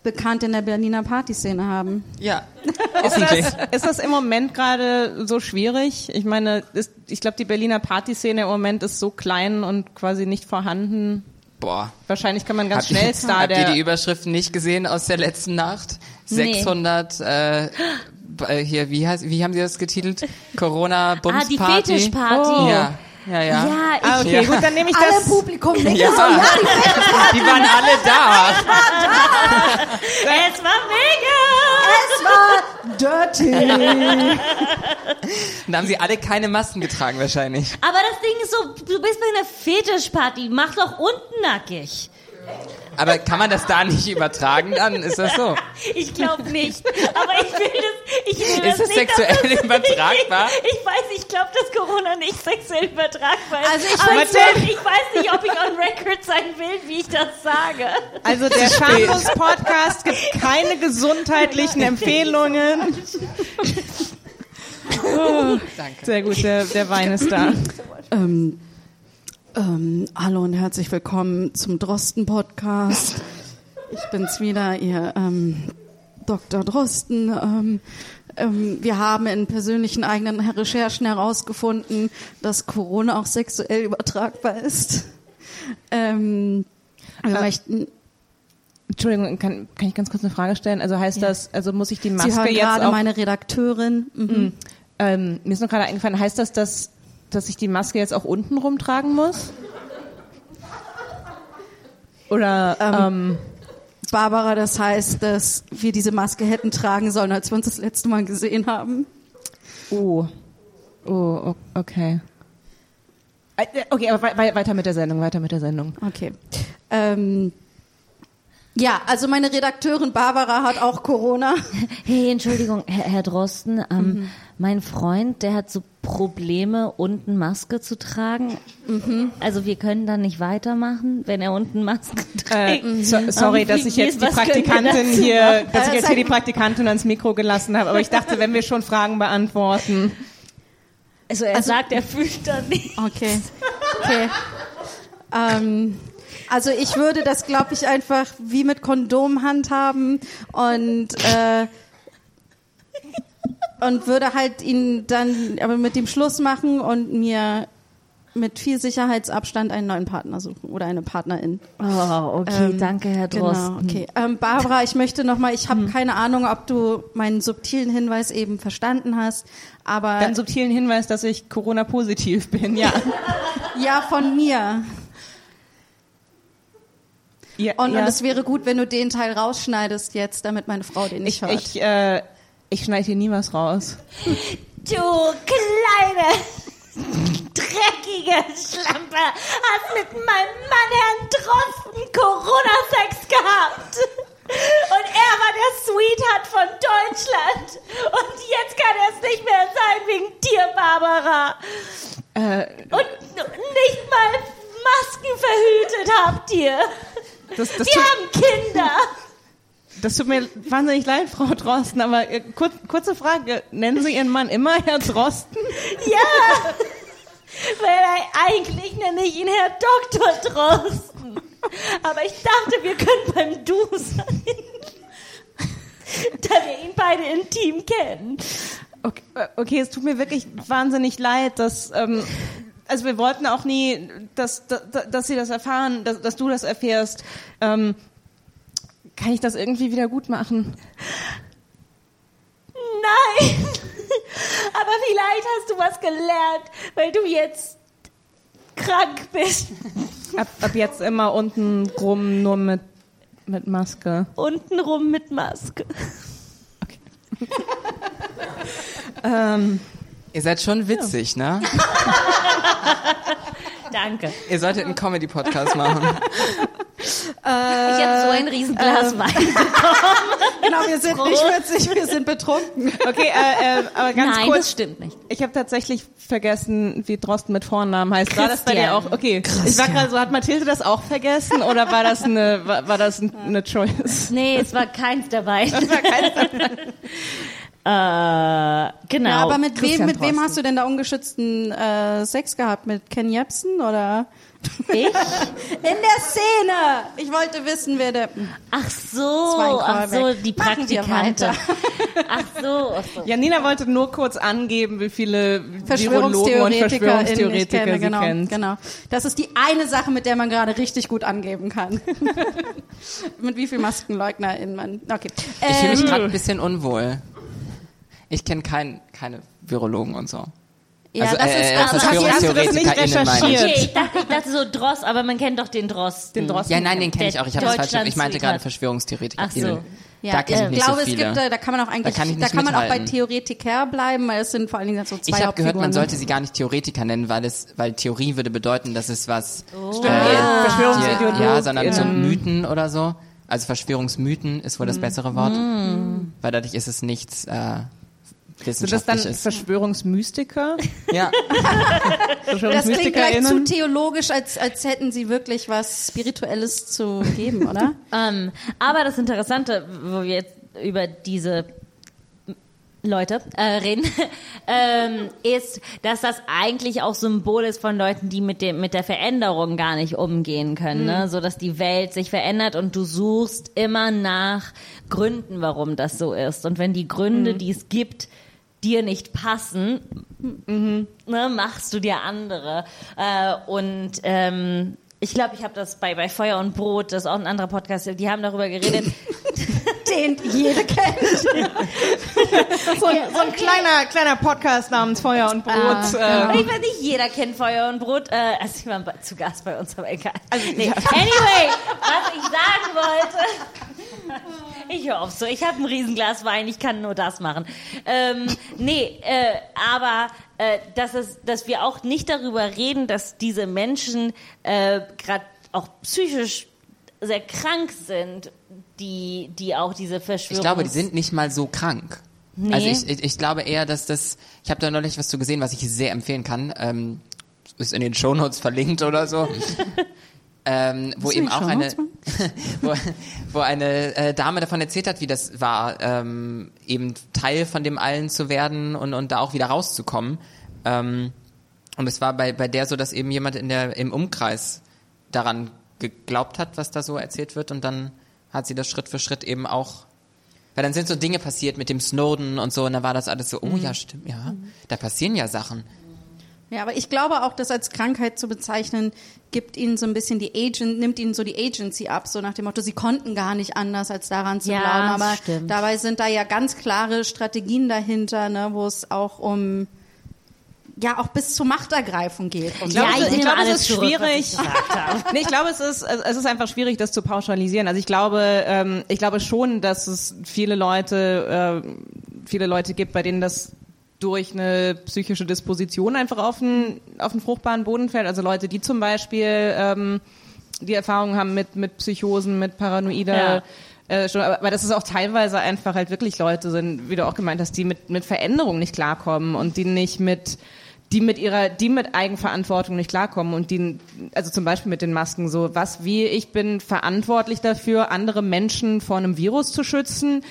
bekannt in der Berliner Partyszene haben. Ja, *laughs* Ist hoffentlich. das, ist das im Moment gerade so schwierig? Ich meine, ist, ich glaube, die Berliner Partyszene im Moment ist so klein und quasi nicht vorhanden. Boah. Wahrscheinlich kann man ganz Habt schnell Star Habt ihr die Überschriften nicht gesehen aus der letzten Nacht? Nee. 600, äh, b- äh, hier, wie, heißt, wie haben sie das getitelt? *laughs* corona Ah, die Fetischparty. Oh. Ja, ja, ja. Ja, ich, ah, okay, gut, dann nehme ich Alle das. Publikum denken *laughs* Ja. so, ja, die Die waren alle da. es war mega! es war dirty. *laughs* Dann haben sie alle keine Masken getragen wahrscheinlich. Aber das Ding ist so, du bist bei einer Fetischparty, mach doch unten nackig. Aber kann man das da nicht übertragen? Dann ist das so. Ich glaube nicht. Aber ich will das, ich will Ist das es nicht, sexuell das- übertragbar? Ich, ich weiß, ich glaube, dass Corona nicht sexuell übertragbar ist. Also ich aber ich, ich weiß nicht, ob ich on record sein will, wie ich das sage. Also der Schamlos Podcast gibt keine gesundheitlichen *laughs* Empfehlungen. Oh, Danke. sehr gut, der, der Wein ist da. Ähm, ähm, hallo und herzlich willkommen zum Drosten-Podcast. Ich bin's wieder, ihr ähm, Dr. Drosten. Ähm, ähm, wir haben in persönlichen eigenen Recherchen herausgefunden, dass Corona auch sexuell übertragbar ist. Ähm, wir möchten, Entschuldigung, kann, kann ich ganz kurz eine Frage stellen? Also heißt das, also muss ich die Sie Maske hören jetzt gerade meine Redakteurin. Mhm. ähm, mir ist noch gerade eingefallen, heißt das, dass, dass ich die Maske jetzt auch unten rumtragen muss? Oder, ähm, Barbara, das heißt, dass wir diese Maske hätten tragen sollen, als wir uns das letzte Mal gesehen haben. oh, oh, okay. Äh, Okay, aber wei- wei- weiter mit der Sendung, weiter mit der Sendung. Okay. Ähm, ja, also meine Redakteurin Barbara hat auch Corona. *laughs* Hey, Entschuldigung, Herr, Herr Drosten, ähm, mein Freund, der hat so Probleme, unten Maske zu tragen. Also wir können dann nicht weitermachen, wenn er unten Maske Äh, trägt. so, sorry, dass ich jetzt die Praktikantin hier, dass ich Äh, jetzt hier die Praktikantin ans Mikro gelassen habe. Aber ich dachte, wenn wir schon Fragen beantworten. Also er sagt, er fühlt da nicht. Okay. Okay. ähm, also ich würde das, glaube ich, einfach wie mit Kondom handhaben und äh, und würde halt ihn dann aber mit dem Schluss machen und mir mit viel Sicherheitsabstand einen neuen Partner suchen oder eine Partnerin. Oh, okay, Ähm, danke, Herr Drosten. Genau, okay. Ähm, Barbara, ich möchte nochmal, ich habe keine Ahnung, ob du meinen subtilen Hinweis eben verstanden hast, aber Dann subtilen Hinweis, dass ich Corona-positiv bin, ja. ja, von mir. Ja, und, ja. und es wäre gut, wenn du den Teil rausschneidest jetzt, damit meine Frau den nicht Ich, hört. ich, äh, ich schneide hier nie was raus. Du kleine, dreckige Schlampe hast mit meinem Mann Herrn Drosten Corona-Sex gehabt. Und er war der Sweetheart von Deutschland. Und jetzt kann er es nicht mehr sein wegen dir, Barbara. Äh, Und nicht mal Masken verhütet habt ihr. Das, das, Wir haben Kinder. das tut mir wahnsinnig leid, Frau Drosten, aber äh, kur, kurze Frage. Nennen Sie Ihren Mann immer Herr Drosten? Ja. Weil eigentlich nenne ich ihn Herr Dr. Drosten. Aber ich dachte, wir können beim Du sein. Da wir ihn beide intim kennen. Okay, äh, okay, es tut mir wirklich wahnsinnig leid, dass ähm, also wir wollten auch nie, dass, dass, dass Sie das erfahren, dass, dass du das erfährst. Ähm, kann ich das irgendwie wieder gut machen? Nein. *laughs* Aber vielleicht hast du was gelernt, weil du jetzt krank bist. Ab, ab jetzt immer unten rum, nur mit, mit Maske. Untenrum mit Maske. *laughs* Ähm, Ihr seid schon witzig, ne? *laughs* Danke. Ihr solltet einen Comedy-Podcast machen. Ich habe so ein Riesenglas Wein. *laughs* genau, wir sind nicht witzig, wir sind betrunken. okay, äh, äh, aber ganz Nein, das kurz. stimmt nicht. Ich habe tatsächlich vergessen, wie Drosten mit Vornamen heißt. War das bei dir Christian. auch? Okay. Ich war gerade so, hat Mathilde das auch vergessen oder war das eine, war, war das ein- eine *laughs* Choice? Nee, es war keins dabei. Das war keins äh, genau. Ja, aber mit wem, mit wem hast du denn da ungeschützten äh, Sex gehabt? Mit Ken Jebsen oder? ich? *laughs* In der Szene! Ich wollte wissen, wer der. Ach so, ach so, die Praktikante. weiter. *laughs* Ach so, ach so. Janina wollte nur kurz angeben, wie viele Virologen und Verschwörungstheoretiker, Verschwörungstheoretiker kenne, sie genau, kennt. genau. Das ist die eine Sache, mit der man gerade richtig gut angeben kann. *laughs* mit wie viel MaskenleugnerInnen man. Okay. Ich fühle mich Ähm, gerade ein bisschen unwohl. Ich kenne kein, keine Virologen und so. ja, also, das äh, ist äh, das, Hast du das nicht recherchiert? Okay, ich dachte, ich dachte so Dross, aber man kennt doch den Dross. Den Drosten. Ja, nein, den kenne ich auch. Ich habe das falsch. Ich meinte gerade Verschwörungstheoretiker. Ach so. Ja, da kenne ich glaube, so viele. es gibt, äh, da kann man auch eigentlich, Da kann ich nicht man auch bei. Theoretiker bleiben, weil es sind vor allen Dingen so zwei ich habe gehört, man sollte sie gar nicht Theoretiker nennen, weil es, weil Theorie würde bedeuten, dass es was, Stimmt, Ah. Verschwörungsideologen. ja, sondern so. Mythen oder so. Also Verschwörungsmythen ist wohl das bessere Wort, weil dadurch ist es nichts äh, Sind das dann wissenschaftliches. Verschwörungsmystiker? ja, *laughs* Das klingt gleich zu theologisch, als, als hätten sie wirklich was Spirituelles zu geben, oder? *laughs* Ähm, aber das Interessante, wo wir jetzt über diese Leute äh, reden, *laughs* ähm, ist, dass das eigentlich auch Symbol ist von Leuten, die mit dem mit der Veränderung gar nicht umgehen können, ne? so dass die Welt sich verändert und du suchst immer nach Gründen, warum das so ist. Und wenn die Gründe, die es gibt, dir nicht passen, ne, machst du dir andere. Äh, und ähm, ich glaube, ich habe das bei, bei Feuer und Brot, das ist auch ein anderer Podcast, die haben darüber geredet. *laughs* Den jede kennt. So ein, so ein kleiner, kleiner Podcast namens Feuer und Brot. Ah, äh, Ich weiß nicht, jeder kennt Feuer und Brot. Äh, also ich war zu Gast bei uns, aber egal. nee. Anyway, was ich sagen wollte. Ich auf so. Ich habe ein Riesenglas Wein, ich kann nur das machen. Ähm, nee, äh, aber äh, dass, es, dass wir auch nicht darüber reden, dass diese Menschen äh, gerade auch psychisch sehr krank sind, die, die auch diese Verschwörung. ich glaube, die sind nicht mal so krank. Nee. Also ich, ich, ich glaube eher, dass das, ich habe da neulich was zu gesehen, was ich sehr empfehlen kann. Ähm, ist in den Shownotes verlinkt oder so. *laughs* ähm, wo eben auch eine, *laughs* wo, wo eine äh, Dame davon erzählt hat, wie das war, ähm, eben Teil von dem allen zu werden und, und da auch wieder rauszukommen. Ähm, und es war bei, bei der so, dass eben jemand in der, im Umkreis daran geglaubt hat, was da so erzählt wird und dann hat sie das Schritt für Schritt eben auch weil dann sind so Dinge passiert mit dem Snowden und so und dann war das alles so, oh ja, stimmt, ja, da passieren ja Sachen. Ja, aber ich glaube auch, das als Krankheit zu bezeichnen, gibt ihnen so ein bisschen die Agent, nimmt ihnen so die Agency ab, so nach dem Motto, sie konnten gar nicht anders, als daran zu Ja, glauben. Aber stimmt. dabei sind da ja ganz klare Strategien dahinter, ne, wo es auch um ja auch bis zur Machtergreifung geht. Und Ich glaube, Ja, es, ich ist- ich glaube, es ist zurück, schwierig. ich *laughs* nee, ich glaube, es ist, es ist einfach schwierig, das zu pauschalisieren. Also ich glaube, ähm, ich glaube schon, dass es viele Leute, äh, viele Leute gibt, bei denen das durch eine psychische Disposition einfach auf einen, auf einen fruchtbaren Boden fällt. Also Leute, die zum Beispiel ähm, die Erfahrung haben mit, mit Psychosen, mit Paranoide. Ja. Äh, schon, aber, aber dass es auch teilweise einfach halt wirklich Leute sind, wie du auch gemeint hast, die mit, mit Veränderungen nicht klarkommen und die nicht mit die mit ihrer, die mit Eigenverantwortung nicht klarkommen und die, also zum Beispiel mit den Masken so, was wie ich bin verantwortlich dafür, andere Menschen vor einem Virus zu schützen.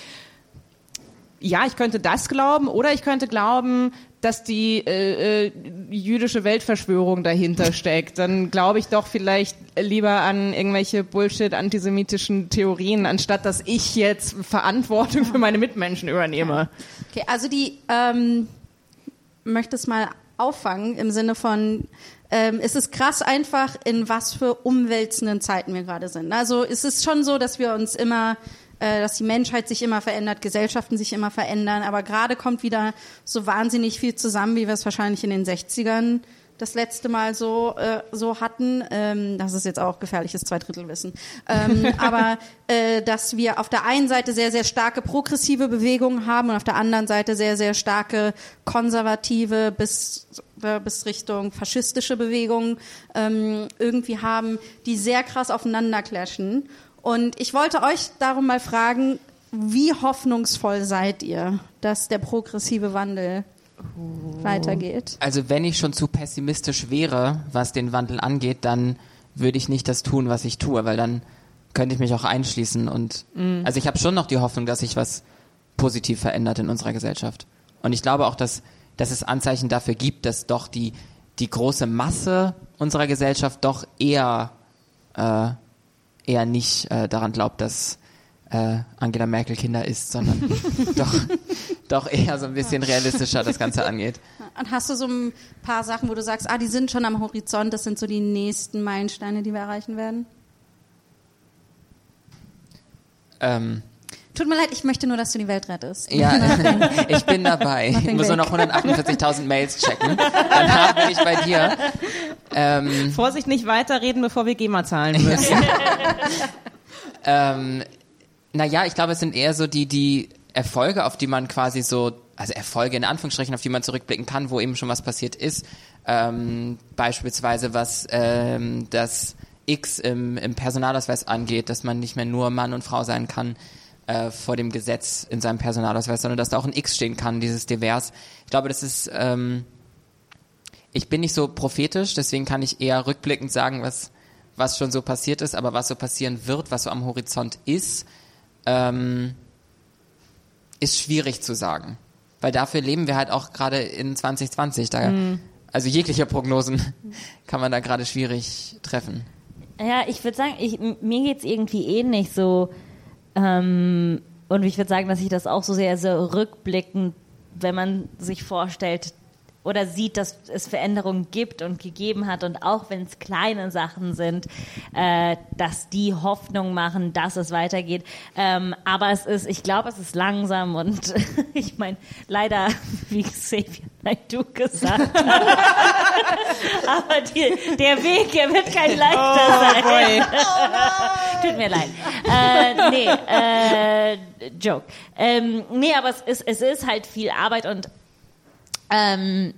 Ja, ich könnte das glauben oder ich könnte glauben, dass die äh, äh, jüdische Weltverschwörung dahinter *laughs* steckt. Dann glaube ich doch vielleicht lieber an irgendwelche Bullshit antisemitischen Theorien, anstatt dass ich jetzt Verantwortung für meine Mitmenschen übernehme. Okay, also die ähm, möchte es mal auffangen im Sinne von ähm, es ist krass einfach, in was für umwälzenden Zeiten wir gerade sind. Also es ist schon so, dass wir uns immer, äh, dass die Menschheit sich immer verändert, Gesellschaften sich immer verändern, aber gerade kommt wieder so wahnsinnig viel zusammen, wie wir es wahrscheinlich in den 60ern das letzte Mal so äh, so hatten. Ähm, das ist jetzt auch gefährliches Zweidrittelwissen. Ähm, *laughs* aber äh, dass wir auf der einen Seite sehr sehr starke progressive Bewegungen haben und auf der anderen Seite sehr sehr starke konservative bis äh, bis Richtung faschistische Bewegungen ähm, irgendwie haben, die sehr krass aufeinander clashen. Und ich wollte euch darum mal fragen, wie hoffnungsvoll seid ihr, dass der progressive Wandel weitergeht? Also wenn ich schon zu pessimistisch wäre, was den Wandel angeht, dann würde ich nicht das tun, was ich tue, weil dann könnte ich mich auch einschließen und also ich habe schon noch die Hoffnung, dass sich was positiv verändert in unserer Gesellschaft. Und ich glaube auch, dass, dass es Anzeichen dafür gibt, dass doch die, die große Masse unserer Gesellschaft doch eher, äh, eher nicht äh, daran glaubt, dass äh, Angela Merkel Kinder ist, sondern *laughs* doch, doch eher so ein bisschen realistischer das Ganze *laughs* angeht. Und hast du so ein paar Sachen, wo du sagst, ah, die sind schon am Horizont, das sind so die nächsten Meilensteine, die wir erreichen werden? Ähm, Tut mir leid, ich möchte nur, dass du die Welt rettest. Ja, *laughs* *laughs* ich bin dabei. Ich Nothing muss nur noch 148.000 Mails checken. Danach bin ich bei dir. Ähm, Vorsicht, nicht weiterreden, bevor wir GEMA zahlen müssen. ähm, naja, ich glaube, es sind eher so die, die Erfolge, auf die man quasi so, also Erfolge in Anführungsstrichen, auf die man zurückblicken kann, wo eben schon was passiert ist. Ähm, beispielsweise was ähm, das X im, im Personalausweis angeht, dass man nicht mehr nur Mann und Frau sein kann äh, vor dem Gesetz in seinem Personalausweis, sondern dass da auch ein X stehen kann, dieses Divers. Ich glaube, das ist, ähm, ich bin nicht so prophetisch, deswegen kann ich eher rückblickend sagen, was, was schon so passiert ist, aber was so passieren wird, was so am Horizont ist, ähm, ist schwierig zu sagen. Weil dafür leben wir halt auch gerade in 2020. Da, Also jegliche Prognosen kann man da gerade schwierig treffen. Ja, ich würde sagen, ich, mir geht's irgendwie ähnlich so. Ähm, und ich würde sagen, dass ich das auch so sehr, so rückblickend, wenn man sich vorstellt oder sieht, dass es Veränderungen gibt und gegeben hat und auch wenn es kleine Sachen sind, äh, dass die Hoffnung machen, dass es weitergeht. Ähm, aber es ist, ich glaube, es ist langsam und *laughs* ich meine, leider, *laughs* wie Xavier Naidoo gesagt hat, *laughs* aber die, der Weg, er wird kein leichter sein. Tut mir leid. Äh, nee, äh, Joke. Ähm, nee, aber es ist, es ist halt viel Arbeit und ähm,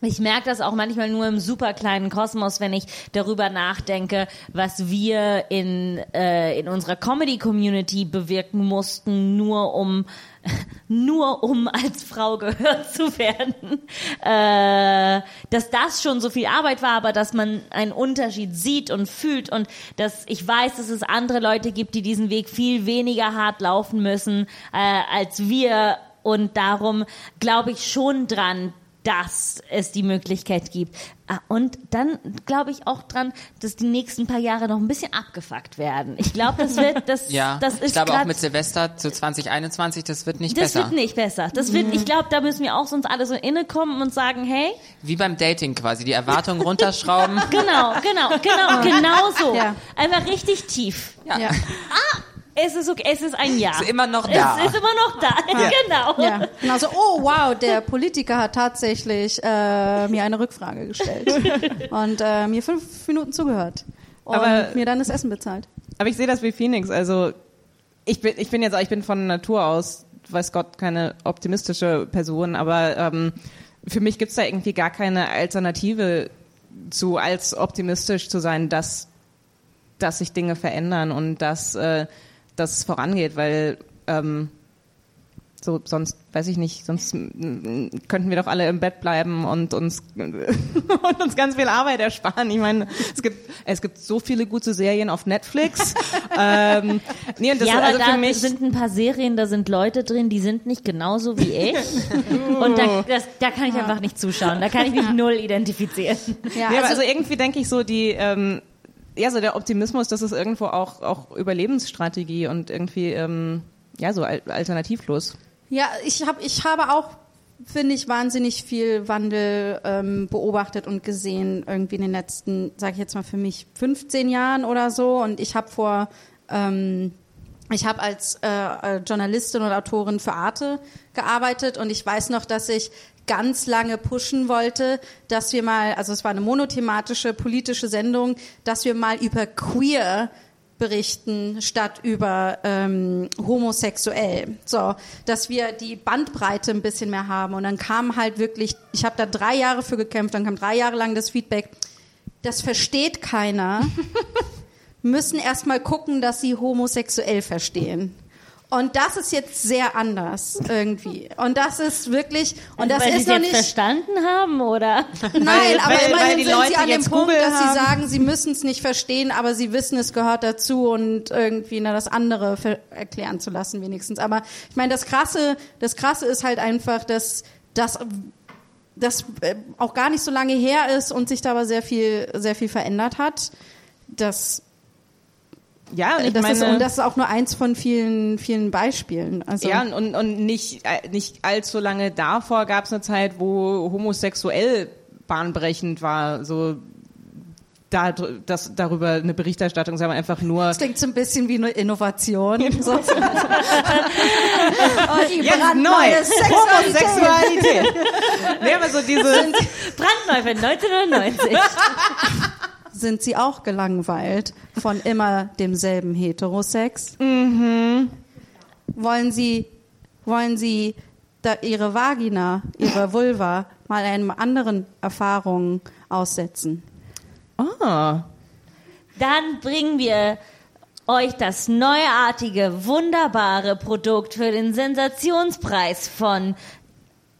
ich merke das auch manchmal nur im super kleinen Kosmos, wenn ich darüber nachdenke, was wir in, äh, in unserer Comedy-Community bewirken mussten, nur um *laughs* nur um als Frau gehört zu werden, äh, dass das schon so viel Arbeit war, aber dass man einen Unterschied sieht und fühlt und dass ich weiß, dass es andere Leute gibt, die diesen Weg viel weniger hart laufen müssen äh, als wir und darum glaube ich schon dran, dass es die Möglichkeit gibt. Ah, Und dann glaube ich auch dran, dass die nächsten paar Jahre noch ein bisschen abgefuckt werden. Ich glaube, das wird, *laughs* das, Ja, das ist ich glaube auch mit Silvester zu 2021, das wird nicht das besser. wird nicht besser. Das wird, ich glaube, da müssen wir auch uns alle so innekommen und sagen, hey, Wie beim Dating quasi, die Erwartungen runterschrauben. *laughs* genau, genau, genau, genau *laughs* so. Ja. Einfach richtig tief. Ja. Ja. Es ist okay, es ist ein Ja. Ist immer noch da. Es ist immer noch da, genau. Ja, genau so, oh wow, der Politiker hat tatsächlich äh, mir eine Rückfrage gestellt *laughs* und äh, mir fünf Minuten zugehört und Aber- mir dann das Essen bezahlt. Aber ich sehe das wie Phoenix. Also ich bin, ich bin jetzt, ich bin von Natur aus, weiß Gott, keine optimistische Person, aber ähm, für mich gibt's da irgendwie gar keine Alternative zu, als optimistisch zu sein, dass, dass sich Dinge verändern und dass äh, das vorangeht, weil ähm, so sonst weiß ich nicht, sonst könnten wir doch alle im Bett bleiben und uns *laughs* und uns ganz viel Arbeit ersparen. Ich meine, es gibt es gibt so viele gute Serien auf Netflix. *laughs* ähm, nee, und das ja, ist aber also da für mich sind ein paar Serien, da sind Leute drin, die sind nicht genauso wie ich. *laughs* Und da, das, da kann ich einfach nicht zuschauen. Da kann ich mich null identifizieren. Ja, aber also, also irgendwie denke ich so, die, ähm, ja, so der Optimismus, das ist irgendwo auch, auch Überlebensstrategie und irgendwie, ähm, ja, so al alternativlos. ja ich, hab, ich habe auch, finde ich, wahnsinnig viel Wandel ähm, beobachtet und gesehen, irgendwie in den letzten, sage ich jetzt mal für mich, 15 Jahren oder so. Und ich habe vor, ähm, ich habe als äh, äh, Journalistin oder Autorin für Arte gearbeitet und ich weiß noch, dass ich ganz lange pushen wollte, dass wir mal, also es war eine monothematische politische Sendung, dass wir mal über queer berichten statt über ähm, homosexuell. So, dass wir die Bandbreite ein bisschen mehr haben. Und dann kam halt wirklich, ich habe da drei Jahre für gekämpft, dann kam drei Jahre lang das Feedback, das versteht keiner, *laughs* müssen erstmal gucken, dass sie homosexuell verstehen. Und das ist jetzt sehr anders irgendwie. Und das ist wirklich, und das Weil ist sie noch nicht. verstanden haben, oder? Nein, Weil- aber weil- weil immerhin die sind Leute sie an dem jetzt Punkt, Google dass sie sagen, sie müssen es nicht verstehen, aber sie wissen, es gehört dazu und irgendwie na, das andere erklären zu lassen wenigstens. Aber ich meine, das Krasse, das Krasse ist halt einfach, dass das das äh, auch gar nicht so lange her ist und sich da aber sehr viel, sehr viel verändert hat. Das, Ja, und ich das ist, meine, und das ist auch nur eins von vielen, vielen Beispielen. Also, ja, und, und nicht, äh, nicht allzu lange davor gab es eine Zeit, wo homosexuell bahnbrechend war, so da, das, darüber eine Berichterstattung, sagen wir einfach nur das klingt so ein bisschen wie eine Innovation. So. *laughs* oh, die Jetzt brandneue neu. Sexualität. Homosexualität. nee, aber so diese, Brandneu für 1990. *laughs* Sind Sie auch gelangweilt von immer demselben Heterosex? Mhm. Wollen Sie, wollen Sie da Ihre Vagina, Ihre Vulva mal einem anderen Erfahrungen aussetzen? ah, Dann bringen wir euch das neuartige, wunderbare Produkt für den Sensationspreis von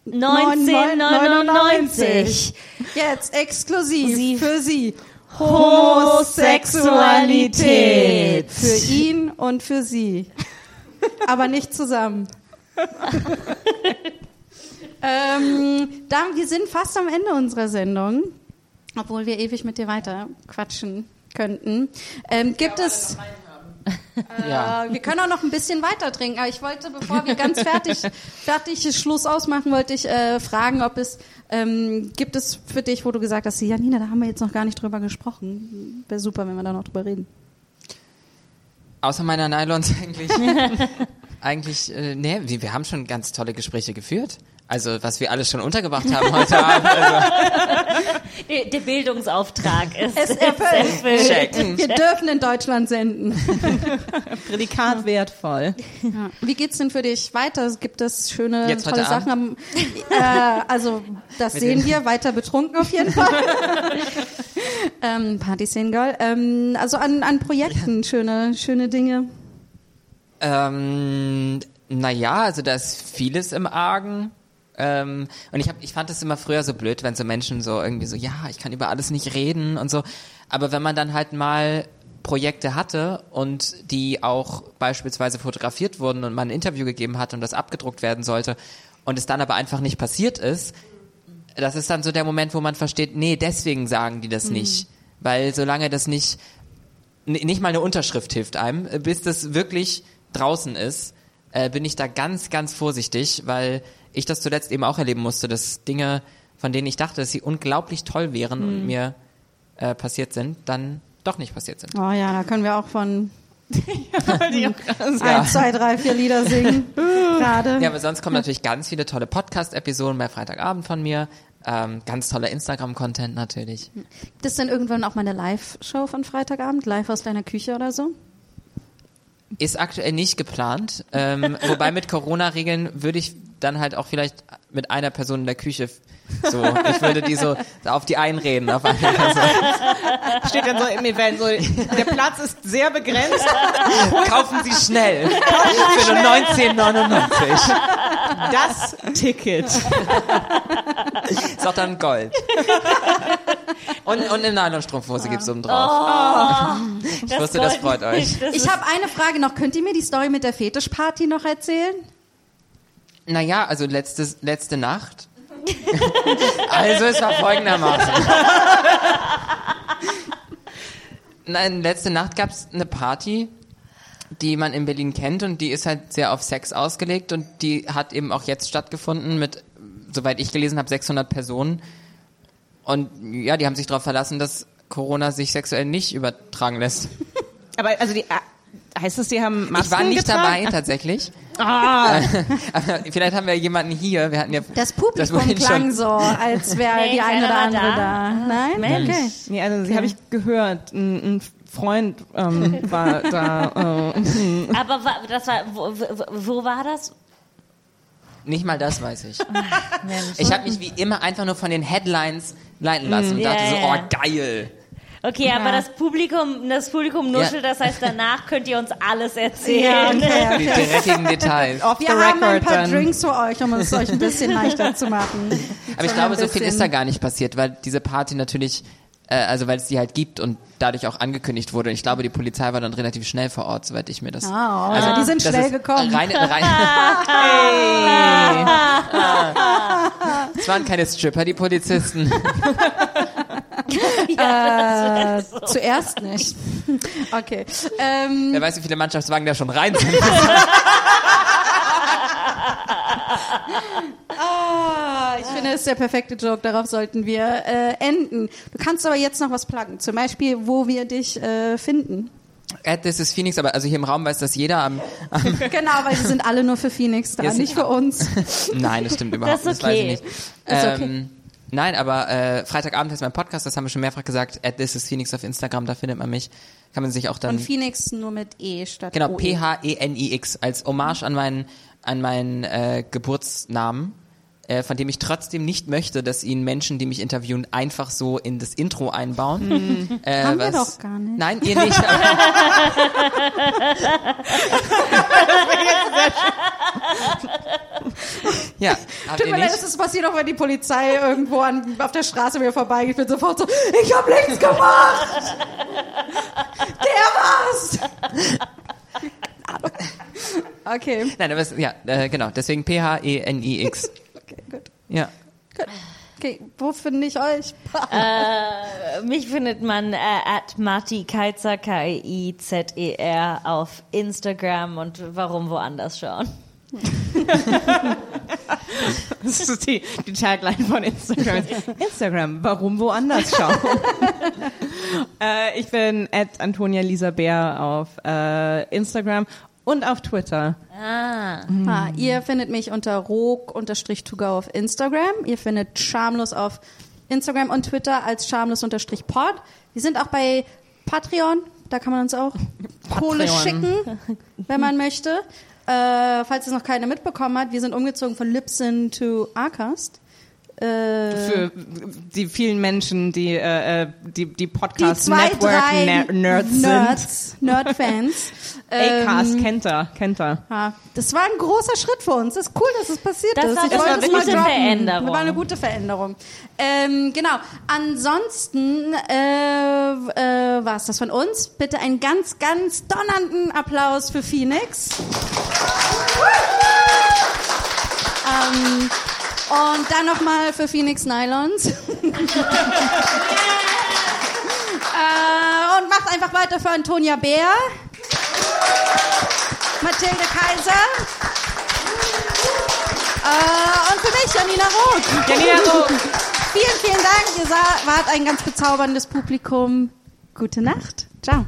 1999. Jetzt exklusiv Sie- für Sie. Homosexualität. Für ihn und für Sie. Aber nicht zusammen. *laughs* ähm, dann, wir sind fast am Ende unserer Sendung, obwohl wir ewig mit dir weiter quatschen könnten. Ähm, gibt es... Ja. Äh, wir können auch noch ein bisschen weiter trinken, aber ich wollte, bevor wir ganz fertig, *laughs* fertig Schluss ausmachen, wollte ich äh, fragen, ob es ähm, gibt es für dich, wo du gesagt hast, Janina, da haben wir jetzt noch gar nicht drüber gesprochen. Wäre super, wenn wir da noch drüber reden. Außer meiner Nylons *laughs* eigentlich. *laughs* eigentlich, äh, nee, wir haben schon ganz tolle Gespräche geführt. Also, was wir alles schon untergebracht haben heute Abend. Also, *laughs* Der der Bildungsauftrag ist, Es ist erfüllt. erfüllt. check. Wir dürfen in Deutschland senden. *laughs* Prädikat wertvoll. Ja. Wie geht's denn für dich weiter? Gibt es schöne, Jetzt tolle heute Sachen? Am, äh, also das Mit sehen wir, weiter betrunken auf jeden Fall. *laughs* ähm, Party Scene Girl. Ähm, also an, an Projekten, schöne, schöne Dinge. Ähm, naja, also da ist vieles im Argen. Ähm, und ich, hab, ich fand es immer früher so blöd, wenn so Menschen so irgendwie so, ja, ich kann über alles nicht reden und so. Aber wenn man dann halt mal Projekte hatte und die auch beispielsweise fotografiert wurden und man ein Interview gegeben hat und das abgedruckt werden sollte und es dann aber einfach nicht passiert ist, das ist dann so der Moment, wo man versteht, nee, deswegen sagen die das nicht. Weil solange das nicht nicht mal eine Unterschrift hilft einem, bis das wirklich draußen ist, äh, bin ich da ganz, ganz vorsichtig, weil ich das zuletzt eben auch erleben musste, dass Dinge, von denen ich dachte, dass sie unglaublich toll wären und mir äh, passiert sind, dann doch nicht passiert sind. Oh ja, da können wir auch von *laughs* sagen. Eins, zwei, drei, vier Lieder singen. *laughs* Gerade. Ja, aber sonst kommen natürlich ganz viele tolle Podcast-Episoden bei Freitagabend von mir. Ähm, ganz toller Instagram-Content natürlich. Gibt es denn irgendwann auch mal eine Live-Show von Freitagabend? Live aus deiner Küche oder so? Ist aktuell nicht geplant. Ähm, wobei mit Corona-Regeln würde ich dann halt auch vielleicht mit einer Person in der Küche so, ich würde die so auf die einreden. Auf eine Person. Steht dann so im Event, so, der Platz ist sehr begrenzt. Kaufen Sie schnell. Für nur 19,99. Das Ticket. Ist auch dann Gold. Und, und eine Nylonstrumpfhose gibt's oben drauf. ich wusste, das freut euch. Das Ich habe eine Frage noch. Könnt ihr mir die Story mit der Fetischparty noch erzählen? Naja, also letzte, letzte Nacht. *laughs* also es war folgendermaßen. *laughs* Nein, letzte Nacht gab's eine Party, die man in Berlin kennt und die ist halt sehr auf Sex ausgelegt und die hat eben auch jetzt stattgefunden mit, soweit ich gelesen habe, 600 Personen. Und ja, die haben sich darauf verlassen, dass Corona sich sexuell nicht übertragen lässt. Aber also die heißt es, die haben Masken ich war nicht getragen? dabei tatsächlich. Ah, *laughs* Aber vielleicht haben wir jemanden hier. Wir hatten ja Das Publikum vorhin klang so, als wäre Nee, die eine oder andere war da. Nein? Mensch. Okay. nee, also sie habe ich gehört. Ein, ein Freund ähm, *laughs* war da. Äh, Aber wa- das war, wo, wo, wo war das? Nicht mal das weiß ich. *laughs* Ich habe mich wie immer einfach nur von den Headlines leiten lassen und Ja, dachte so, oh geil. Okay, aber das Publikum, das Publikum nuschelt, das heißt, danach könnt ihr uns alles erzählen. Ja, okay, *laughs* Die okay. dreckigen Details. off the Wir haben ein record paar dann. Drinks für euch, um es euch ein bisschen leichter zu machen. Aber ich So glaube, ein so viel ist da gar nicht passiert, weil diese Party natürlich, äh, also weil es die halt gibt und dadurch auch angekündigt wurde. Und ich glaube, die Polizei war dann relativ schnell vor Ort, soweit ich mir das. Ah, also die sind schnell gekommen. Rein, rein, *laughs* *laughs* es waren keine Stripper, die Polizisten. Äh, zuerst nicht. *laughs* Okay. Ähm, Wer weiß, wie viele Mannschaftswagen da schon rein sind. *laughs* ah, ich finde, das ist der perfekte Joke. Darauf sollten wir äh, enden. Du kannst aber jetzt noch was pluggen. Zum Beispiel, wo wir dich äh, finden. Äh, Das ist Phoenix, aber also hier im Raum weiß das jeder. Am, *laughs* Genau, weil sie sind alle nur für Phoenix da, nicht für uns. Nein, das stimmt überhaupt Das ist nicht. Das weiß ich okay. nicht. Ist okay. Ähm, nein, aber äh, Freitagabend ist mein Podcast, das haben wir schon mehrfach gesagt. At this is Phoenix auf Instagram, da findet man mich. Kann man sich auch dann. Und Phoenix nur mit E statt genau, OE. P-H-E-N-I-X als Hommage an meinen, an meinen äh, Geburtsnamen. Äh, von dem ich trotzdem nicht möchte, dass ihn Menschen, die mich interviewen, einfach so in das Intro einbauen. Äh, Haben wir was- doch gar nicht. Nein, ihr nicht. *laughs* *laughs* *laughs* ja, habt Tut mir leid, das ist passiert auch, wenn die Polizei irgendwo an, auf der Straße mir vorbeigeht. Ich bin sofort so, ich hab nichts gemacht! *laughs* Der war's! *laughs* okay, Nein, aber es, ja, äh, genau. Deswegen P-H-E-N-I-X. okay, gut. Ja. Okay, wo finde ich euch? Äh, mich findet man äh, at Marti Keizer, K-I-Z-E-R auf Instagram und warum woanders schauen. *laughs* Das ist die, die Tagline von Instagram. Instagram, warum woanders schauen? *laughs* äh, ich bin at Antonia Lisa Bär auf äh, Instagram und auf Twitter. Ah. Ah, ihr findet mich unter rog-to-go auf Instagram. Ihr findet Schamlos auf Instagram und Twitter als schamlos-pod. Wir sind auch bei Patreon. Da kann man uns auch *laughs* Kohle Patreon. schicken, wenn man möchte. Äh, falls es noch keiner mitbekommen hat, wir sind umgezogen von Libsyn to Arcast. Äh, Für die vielen Menschen, die äh, äh, die, die die Podcast zwei, Network drei Ner Nerds, sind. Nerds, Nerd-Fans. *laughs* Acast Ähm, kennt er, kennt er. Das war ein großer Schritt für uns. Das ist cool, dass es passiert Das ist. war- Ich das war eine gute. Veränderung. Das war eine gute Veränderung. Ähm, genau. Ansonsten äh, äh, war es das von uns. Bitte einen ganz, ganz donnernden Applaus für Phoenix. ähm, und dann nochmal für Phoenix Nylons. *laughs* äh, und macht einfach weiter für Antonia Bär. Mathilde Kaiser. Äh, und für mich, Janina Roth. Janina Roth. *laughs* Vielen, vielen Dank. Ihr wart ein ganz bezauberndes Publikum. Gute Nacht. Ciao.